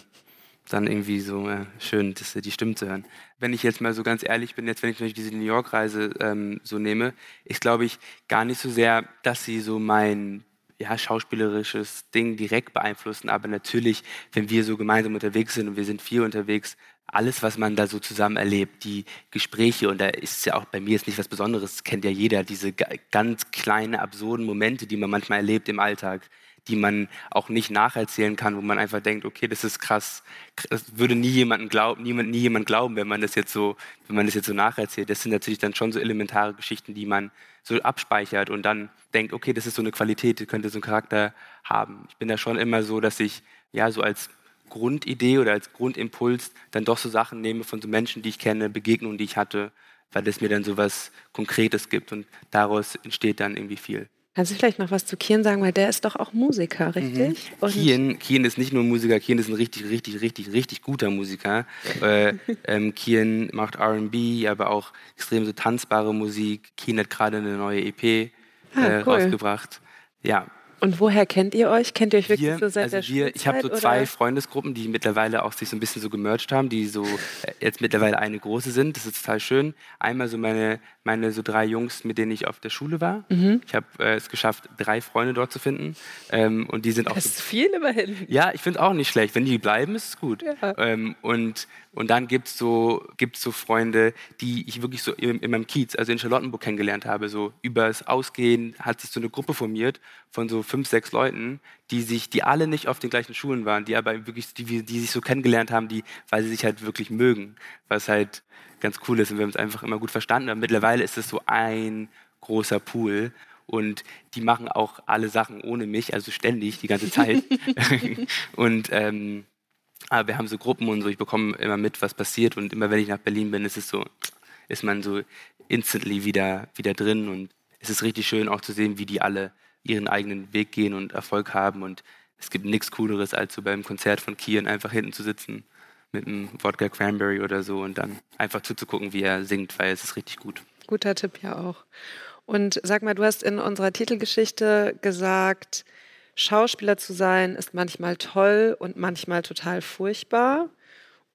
dann irgendwie so äh, schön, das, die Stimmen zu hören. Wenn ich jetzt mal so ganz ehrlich bin, jetzt wenn ich diese New York-Reise ähm, so nehme, ist glaube ich gar nicht so sehr, dass sie so mein ja, schauspielerisches Ding direkt beeinflussen, aber natürlich, wenn wir so gemeinsam unterwegs sind und wir sind viel unterwegs, alles, was man da so zusammen erlebt, die Gespräche, und da ist ja auch bei mir jetzt nicht was Besonderes, kennt ja jeder, diese ganz kleinen, absurden Momente, die man manchmal erlebt im Alltag, die man auch nicht nacherzählen kann, wo man einfach denkt, okay, das ist krass, das würde nie jemanden glauben, niemand, nie jemand glauben, wenn man das jetzt so, wenn man das jetzt so nacherzählt. Das sind natürlich dann schon so elementare Geschichten, die man so abspeichert und dann denkt, okay, das ist so eine Qualität, die könnte so einen Charakter haben. Ich bin da schon immer so, dass ich ja so als Grundidee oder als Grundimpuls dann doch so Sachen nehme von so Menschen, die ich kenne, Begegnungen, die ich hatte, weil es mir dann so was Konkretes gibt und daraus entsteht dann irgendwie viel. Kannst du vielleicht noch was zu Kian sagen, weil der ist doch auch Musiker, richtig? Mhm. Kian, Kian ist nicht nur Musiker, Kian ist ein richtig, richtig, richtig, richtig guter Musiker. äh, ähm, Kian macht R&B, aber auch extrem so tanzbare Musik. Kian hat gerade eine neue EP ah, äh, cool. rausgebracht. Ja, und woher kennt ihr euch? Kennt ihr euch wirklich wir, so seit also der wir, Ich habe so oder? zwei Freundesgruppen, die mittlerweile auch sich so ein bisschen so gemerged haben, die so äh, jetzt mittlerweile eine große sind. Das ist total schön. Einmal so meine, meine so drei Jungs, mit denen ich auf der Schule war. Mhm. Ich habe äh, es geschafft, drei Freunde dort zu finden. Ähm, und die sind auch. Das ist so, viel immerhin. Ja, ich finde es auch nicht schlecht. Wenn die bleiben, ist es gut. Ja. Ähm, und und dann gibt es so, gibt's so Freunde, die ich wirklich so in, in, meinem Kiez, also in Charlottenburg kennengelernt habe. So übers Ausgehen hat sich so eine Gruppe formiert von so fünf, sechs Leuten, die sich, die alle nicht auf den gleichen Schulen waren, die aber wirklich, die, die sich so kennengelernt haben, die, weil sie sich halt wirklich mögen. Was halt ganz cool ist und wir haben es einfach immer gut verstanden. Aber mittlerweile ist es so ein großer Pool und die machen auch alle Sachen ohne mich, also ständig, die ganze Zeit. und ähm, aber wir haben so Gruppen und so, ich bekomme immer mit, was passiert und immer wenn ich nach Berlin bin, ist es so, ist man so instantly wieder, wieder drin und es ist richtig schön auch zu sehen, wie die alle ihren eigenen Weg gehen und Erfolg haben und es gibt nichts Cooleres, als so beim Konzert von Kian einfach hinten zu sitzen mit einem Wodka Cranberry oder so und dann einfach zuzugucken, wie er singt, weil es ist richtig gut. Guter Tipp ja auch. Und sag mal, du hast in unserer Titelgeschichte gesagt, Schauspieler zu sein ist manchmal toll und manchmal total furchtbar.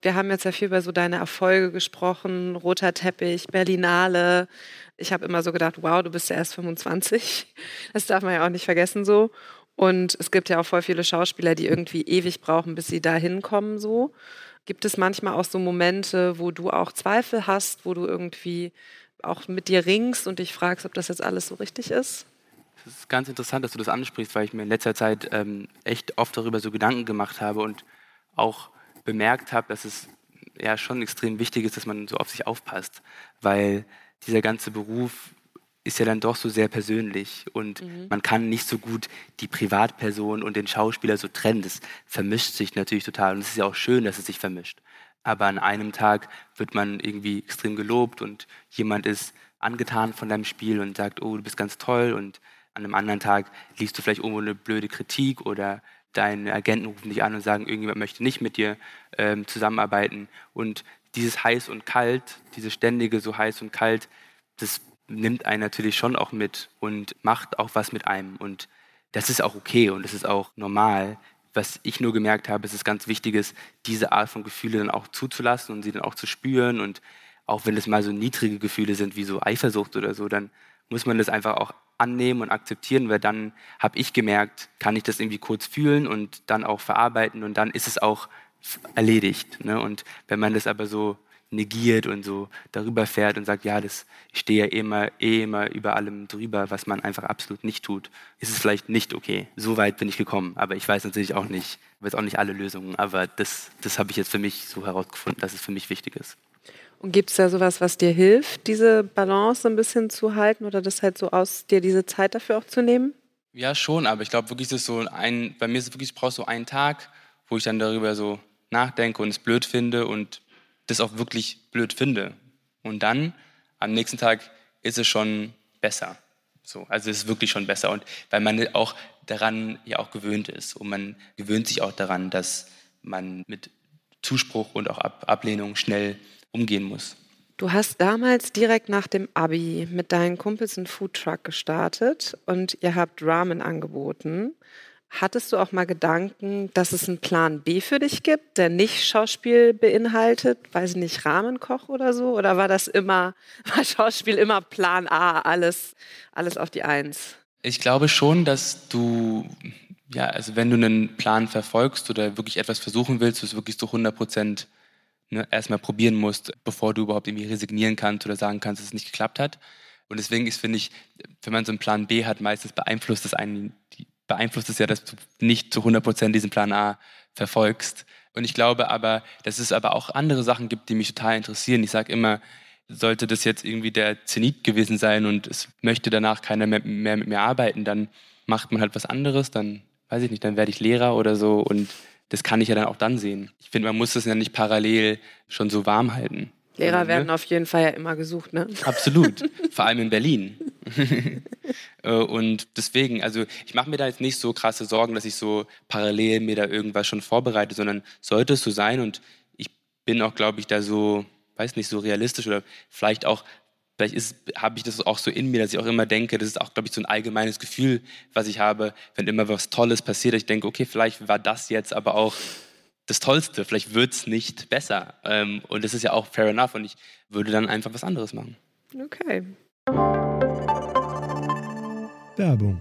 Wir haben jetzt ja viel über so deine Erfolge gesprochen, roter Teppich, Berlinale. Ich habe immer so gedacht, wow, du bist ja erst 25. Das darf man ja auch nicht vergessen so. Und es gibt ja auch voll viele Schauspieler, die irgendwie ewig brauchen, bis sie da hinkommen so. Gibt es manchmal auch so Momente, wo du auch Zweifel hast, wo du irgendwie auch mit dir ringst und dich fragst, ob das jetzt alles so richtig ist? Es ist ganz interessant, dass du das ansprichst, weil ich mir in letzter Zeit ähm, echt oft darüber so Gedanken gemacht habe und auch bemerkt habe, dass es ja schon extrem wichtig ist, dass man so auf sich aufpasst, weil dieser ganze Beruf ist ja dann doch so sehr persönlich und mhm. man kann nicht so gut die Privatperson und den Schauspieler so trennen. Das vermischt sich natürlich total und es ist ja auch schön, dass es sich vermischt. Aber an einem Tag wird man irgendwie extrem gelobt und jemand ist angetan von deinem Spiel und sagt, oh, du bist ganz toll und an einem anderen Tag liest du vielleicht irgendwo eine blöde Kritik oder deine Agenten rufen dich an und sagen, irgendjemand möchte nicht mit dir ähm, zusammenarbeiten. Und dieses heiß und kalt, dieses ständige so heiß und kalt, das nimmt einen natürlich schon auch mit und macht auch was mit einem. Und das ist auch okay und das ist auch normal. Was ich nur gemerkt habe, ist es ganz wichtig ist, diese Art von Gefühle dann auch zuzulassen und sie dann auch zu spüren und auch wenn es mal so niedrige Gefühle sind wie so Eifersucht oder so, dann muss man das einfach auch annehmen und akzeptieren, weil dann habe ich gemerkt, kann ich das irgendwie kurz fühlen und dann auch verarbeiten und dann ist es auch erledigt. Ne? Und wenn man das aber so negiert und so darüber fährt und sagt, ja, das, ich stehe ja eh immer, eh immer über allem drüber, was man einfach absolut nicht tut, ist es vielleicht nicht okay. So weit bin ich gekommen, aber ich weiß natürlich auch nicht, ich weiß auch nicht alle Lösungen, aber das, das habe ich jetzt für mich so herausgefunden, dass es für mich wichtig ist. Und gibt es da sowas, was dir hilft, diese Balance ein bisschen zu halten oder das halt so aus, dir diese Zeit dafür auch zu nehmen? Ja, schon, aber ich glaube wirklich, ist so ein, bei mir ist es wirklich, ich brauche so einen Tag, wo ich dann darüber so nachdenke und es blöd finde und das auch wirklich blöd finde. Und dann am nächsten Tag ist es schon besser. So, also es ist wirklich schon besser. Und weil man auch daran ja auch gewöhnt ist. Und man gewöhnt sich auch daran, dass man mit Zuspruch und auch Ab Ablehnung schnell umgehen muss. Du hast damals direkt nach dem Abi mit deinen Kumpels einen Foodtruck gestartet und ihr habt Ramen angeboten. Hattest du auch mal Gedanken, dass es einen Plan B für dich gibt, der nicht Schauspiel beinhaltet, weiß ich nicht, Rahmenkoch oder so? Oder war das immer, war Schauspiel immer Plan A, alles, alles auf die Eins? Ich glaube schon, dass du, ja, also wenn du einen Plan verfolgst oder wirklich etwas versuchen willst, du es wirklich zu 100 Prozent ne, erstmal probieren musst, bevor du überhaupt irgendwie resignieren kannst oder sagen kannst, dass es nicht geklappt hat. Und deswegen ist, finde ich, wenn man so einen Plan B hat, meistens beeinflusst das einen die, beeinflusst es ja, dass du nicht zu 100 Prozent diesen Plan A verfolgst. Und ich glaube aber, dass es aber auch andere Sachen gibt, die mich total interessieren. Ich sage immer, sollte das jetzt irgendwie der Zenit gewesen sein und es möchte danach keiner mehr, mehr mit mir arbeiten, dann macht man halt was anderes, dann weiß ich nicht, dann werde ich Lehrer oder so und das kann ich ja dann auch dann sehen. Ich finde, man muss das ja nicht parallel schon so warm halten. Lehrer werden ne? auf jeden Fall ja immer gesucht, ne? Absolut, vor allem in Berlin. Äh, und deswegen, also ich mache mir da jetzt nicht so krasse Sorgen, dass ich so parallel mir da irgendwas schon vorbereite, sondern sollte es so sein und ich bin auch, glaube ich, da so, weiß nicht, so realistisch oder vielleicht auch, vielleicht habe ich das auch so in mir, dass ich auch immer denke, das ist auch, glaube ich, so ein allgemeines Gefühl, was ich habe, wenn immer was Tolles passiert, ich denke, okay, vielleicht war das jetzt aber auch das Tollste, vielleicht wird es nicht besser. Ähm, und das ist ja auch fair enough und ich würde dann einfach was anderes machen. Okay. Werbung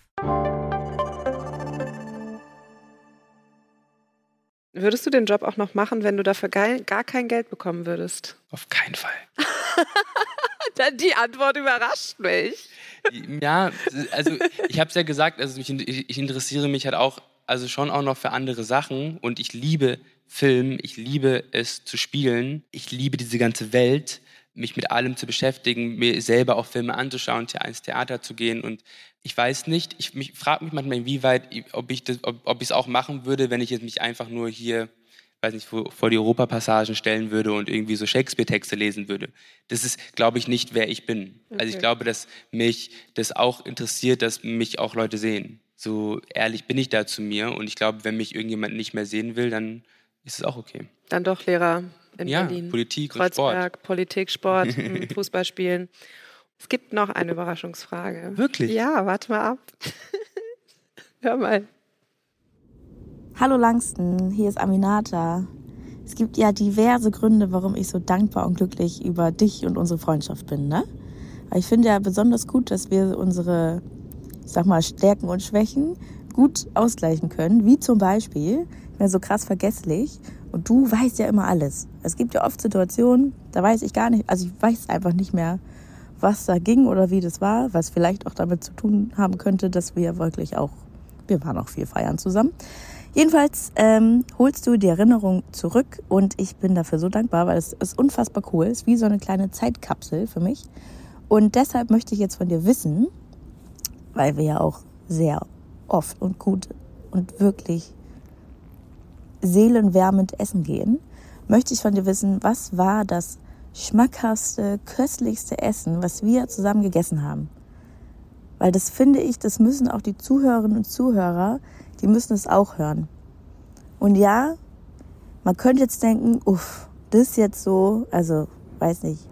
Würdest du den Job auch noch machen, wenn du dafür gar kein Geld bekommen würdest? Auf keinen Fall. Die Antwort überrascht mich. Ja, also ich habe es ja gesagt, also ich, ich interessiere mich halt auch, also schon auch noch für andere Sachen und ich liebe Film, ich liebe es zu spielen, ich liebe diese ganze Welt, mich mit allem zu beschäftigen, mir selber auch Filme anzuschauen, ins Theater zu gehen und ich weiß nicht, ich mich, frage mich manchmal, inwieweit, ob ich es ob, ob auch machen würde, wenn ich jetzt mich einfach nur hier, weiß nicht, vor, vor die Europapassagen stellen würde und irgendwie so Shakespeare-Texte lesen würde. Das ist, glaube ich, nicht, wer ich bin. Okay. Also ich glaube, dass mich das auch interessiert, dass mich auch Leute sehen. So ehrlich bin ich da zu mir und ich glaube, wenn mich irgendjemand nicht mehr sehen will, dann ist es auch okay. Dann doch Lehrer in ja, Berlin. Politik Kreuzberg, und Sport. Politik, Sport, Fußball spielen. Es gibt noch eine Überraschungsfrage. Wirklich? Ja, warte mal ab. Hör mal. Hallo Langston, hier ist Aminata. Es gibt ja diverse Gründe, warum ich so dankbar und glücklich über dich und unsere Freundschaft bin, ne? Aber ich finde ja besonders gut, dass wir unsere, ich sag mal, Stärken und Schwächen gut ausgleichen können. Wie zum Beispiel, ich bin so krass vergesslich und du weißt ja immer alles. Es gibt ja oft Situationen, da weiß ich gar nicht, also ich weiß einfach nicht mehr, was da ging oder wie das war, was vielleicht auch damit zu tun haben könnte, dass wir wirklich auch, wir waren auch viel feiern zusammen. Jedenfalls ähm, holst du die Erinnerung zurück und ich bin dafür so dankbar, weil es ist unfassbar cool, es ist wie so eine kleine Zeitkapsel für mich. Und deshalb möchte ich jetzt von dir wissen, weil wir ja auch sehr oft und gut und wirklich seelenwärmend essen gehen, möchte ich von dir wissen, was war das schmackhaftste, köstlichste Essen, was wir zusammen gegessen haben? Weil das finde ich, das müssen auch die Zuhörerinnen und Zuhörer, die müssen es auch hören. Und ja, man könnte jetzt denken, uff, das jetzt so, also weiß nicht,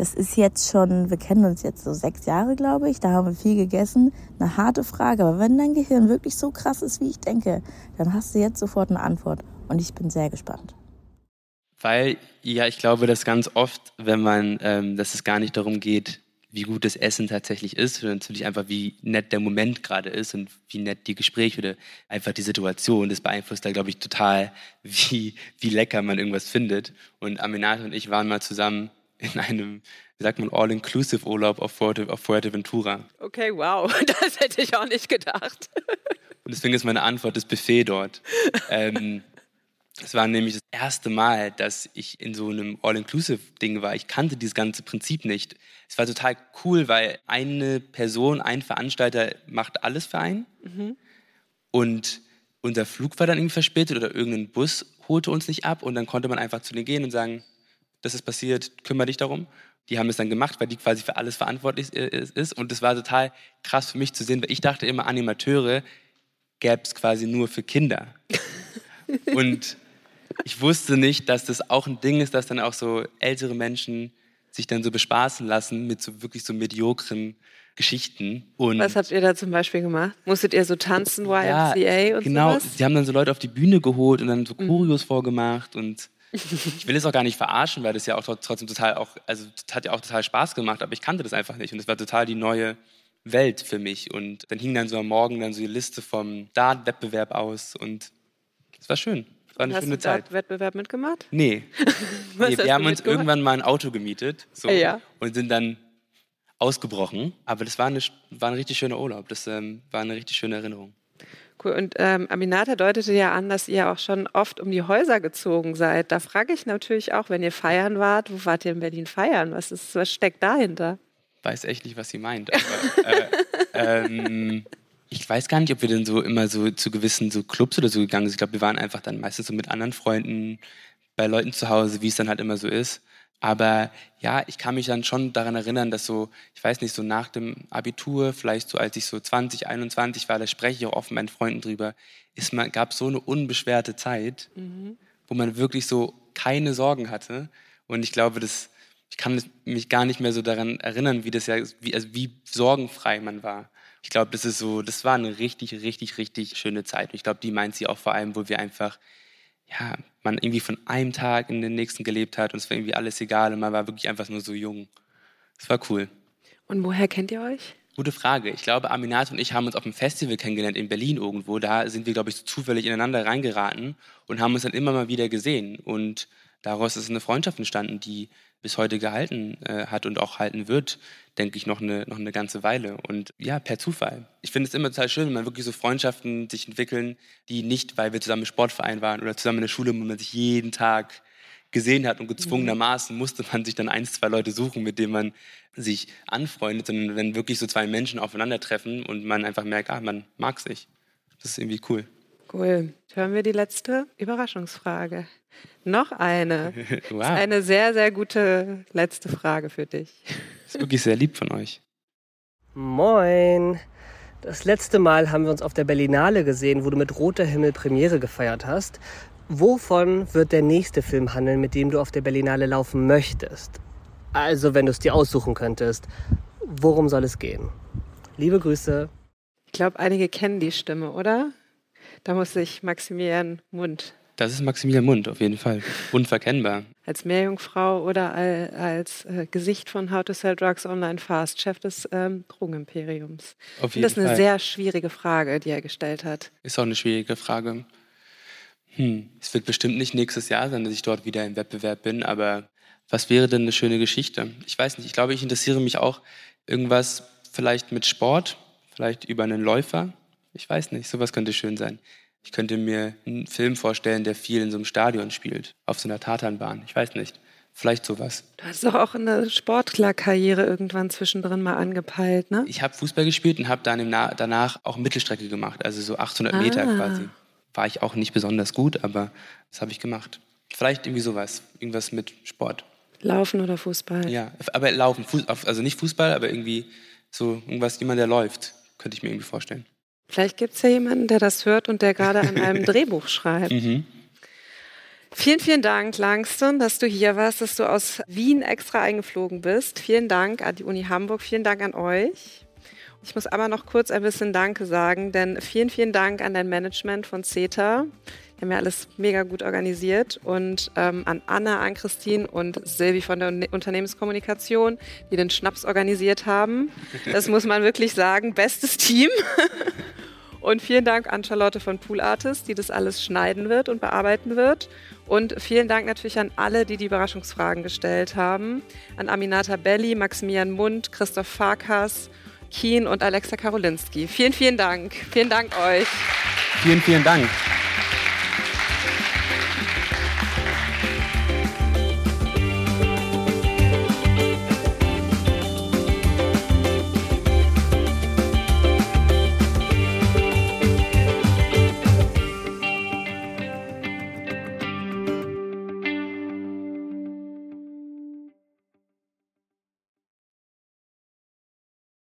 das ist jetzt schon, wir kennen uns jetzt so sechs Jahre, glaube ich, da haben wir viel gegessen. Eine harte Frage, aber wenn dein Gehirn wirklich so krass ist, wie ich denke, dann hast du jetzt sofort eine Antwort und ich bin sehr gespannt. Weil, ja, ich glaube, dass ganz oft, wenn man, ähm, dass es gar nicht darum geht, wie gut das Essen tatsächlich ist, sondern natürlich einfach, wie nett der Moment gerade ist und wie nett die Gespräche oder einfach die Situation. Das beeinflusst da, glaube ich, total, wie, wie lecker man irgendwas findet. Und Aminata und ich waren mal zusammen in einem, wie sagt man, All-Inclusive-Urlaub auf, auf Fuerteventura. Okay, wow, das hätte ich auch nicht gedacht. Und deswegen ist meine Antwort das Buffet dort. ähm, es war nämlich das erste Mal, dass ich in so einem All-Inclusive-Ding war. Ich kannte dieses ganze Prinzip nicht. Es war total cool, weil eine Person, ein Veranstalter macht alles für einen. Mhm. Und unser Flug war dann irgendwie verspätet oder irgendein Bus holte uns nicht ab. Und dann konnte man einfach zu denen gehen und sagen, das ist passiert, kümmere dich darum. Die haben es dann gemacht, weil die quasi für alles verantwortlich ist. Und das war total krass für mich zu sehen, weil ich dachte immer, Animateure gäbe es quasi nur für Kinder. Und ich wusste nicht, dass das auch ein Ding ist, dass dann auch so ältere Menschen sich dann so bespaßen lassen mit so wirklich so mediokren Geschichten. Und Was habt ihr da zum Beispiel gemacht? Musstet ihr so tanzen, YMCA ja, und genau. sowas? Genau, sie haben dann so Leute auf die Bühne geholt und dann so. Choreos mhm. vorgemacht und ich will es auch gar nicht verarschen, weil das ja auch trotzdem total auch, also hat ja auch total Spaß gemacht, aber ich kannte das einfach nicht und es war total die neue Welt für mich und dann hing dann so am Morgen dann so die Liste vom Dart-Wettbewerb aus und es war schön. War eine Hast schöne du Zeit. Dart-Wettbewerb mitgemacht? Nee. nee wir haben uns irgendwann mal ein Auto gemietet so, ja. und sind dann ausgebrochen, aber das war, eine, war ein richtig schöner Urlaub, das ähm, war eine richtig schöne Erinnerung. Cool. Und ähm, Aminata deutete ja an, dass ihr auch schon oft um die Häuser gezogen seid. Da frage ich natürlich auch, wenn ihr feiern wart, wo wart ihr in Berlin feiern? Was, ist, was steckt dahinter? Weiß echt nicht, was sie meint. Aber, äh, ähm, ich weiß gar nicht, ob wir denn so immer so zu gewissen so Clubs oder so gegangen sind. Ich glaube, wir waren einfach dann meistens so mit anderen Freunden bei Leuten zu Hause, wie es dann halt immer so ist. Aber ja, ich kann mich dann schon daran erinnern, dass so, ich weiß nicht, so nach dem Abitur, vielleicht so als ich so 20, 21 war, da spreche ich auch oft mit meinen Freunden drüber, es gab so eine unbeschwerte Zeit, mhm. wo man wirklich so keine Sorgen hatte. Und ich glaube, das, ich kann mich gar nicht mehr so daran erinnern, wie das ja, wie, also wie sorgenfrei man war. Ich glaube, das ist so, das war eine richtig, richtig, richtig schöne Zeit. Und ich glaube, die meint sie auch vor allem, wo wir einfach ja, man irgendwie von einem Tag in den nächsten gelebt hat und es war irgendwie alles egal und man war wirklich einfach nur so jung. Es war cool. Und woher kennt ihr euch? Gute Frage. Ich glaube, Aminat und ich haben uns auf einem Festival kennengelernt in Berlin irgendwo. Da sind wir, glaube ich, so zufällig ineinander reingeraten und haben uns dann immer mal wieder gesehen. Und daraus ist eine Freundschaft entstanden, die bis heute gehalten äh, hat und auch halten wird, denke ich, noch eine, noch eine ganze Weile. Und ja, per Zufall. Ich finde es immer total schön, wenn man wirklich so Freundschaften sich entwickeln, die nicht, weil wir zusammen im Sportverein waren oder zusammen in der Schule, wo man sich jeden Tag gesehen hat und gezwungenermaßen musste man sich dann ein, zwei Leute suchen, mit denen man sich anfreundet, sondern wenn wirklich so zwei Menschen aufeinandertreffen und man einfach merkt, ah, man mag sich. Das ist irgendwie cool. Cool. Hören wir die letzte Überraschungsfrage. Noch eine. wow. Eine sehr, sehr gute letzte Frage für dich. Das ist wirklich sehr lieb von euch. Moin. Das letzte Mal haben wir uns auf der Berlinale gesehen, wo du mit Roter Himmel Premiere gefeiert hast. Wovon wird der nächste Film handeln, mit dem du auf der Berlinale laufen möchtest? Also, wenn du es dir aussuchen könntest, worum soll es gehen? Liebe Grüße. Ich glaube, einige kennen die Stimme, oder? Da muss sich Maximilian Mund. Das ist Maximilian Mund, auf jeden Fall. Unverkennbar. Als Meerjungfrau oder als äh, Gesicht von How to Sell Drugs Online Fast, Chef des ähm, Drogenimperiums. Auf jeden das ist eine Fall. sehr schwierige Frage, die er gestellt hat. Ist auch eine schwierige Frage. Hm. Es wird bestimmt nicht nächstes Jahr sein, dass ich dort wieder im Wettbewerb bin, aber was wäre denn eine schöne Geschichte? Ich weiß nicht. Ich glaube, ich interessiere mich auch irgendwas vielleicht mit Sport, vielleicht über einen Läufer. Ich weiß nicht, sowas könnte schön sein. Ich könnte mir einen Film vorstellen, der viel in so einem Stadion spielt, auf so einer Tatanbahn. Ich weiß nicht. Vielleicht sowas. Du hast doch auch eine Sportlerkarriere irgendwann zwischendrin mal angepeilt, ne? Ich habe Fußball gespielt und habe dann danach auch Mittelstrecke gemacht, also so 800 ah. Meter quasi. War ich auch nicht besonders gut, aber das habe ich gemacht. Vielleicht irgendwie sowas. Irgendwas mit Sport. Laufen oder Fußball? Ja, aber laufen. Also nicht Fußball, aber irgendwie so irgendwas, jemand, der läuft. Könnte ich mir irgendwie vorstellen. Vielleicht gibt es ja jemanden, der das hört und der gerade an einem Drehbuch schreibt. Mhm. Vielen, vielen Dank, Langston, dass du hier warst, dass du aus Wien extra eingeflogen bist. Vielen Dank an die Uni Hamburg, vielen Dank an euch. Ich muss aber noch kurz ein bisschen Danke sagen, denn vielen, vielen Dank an dein Management von CETA. Die haben ja alles mega gut organisiert. Und ähm, an Anna, an Christine und Silvi von der Unternehmenskommunikation, die den Schnaps organisiert haben. Das muss man wirklich sagen. Bestes Team. Und vielen Dank an Charlotte von Pool Artist, die das alles schneiden wird und bearbeiten wird. Und vielen Dank natürlich an alle, die die Überraschungsfragen gestellt haben. An Aminata Belli, Maximilian Mund, Christoph Farkas, Kien und Alexa Karolinski. Vielen, vielen Dank. Vielen Dank euch. Vielen, vielen Dank.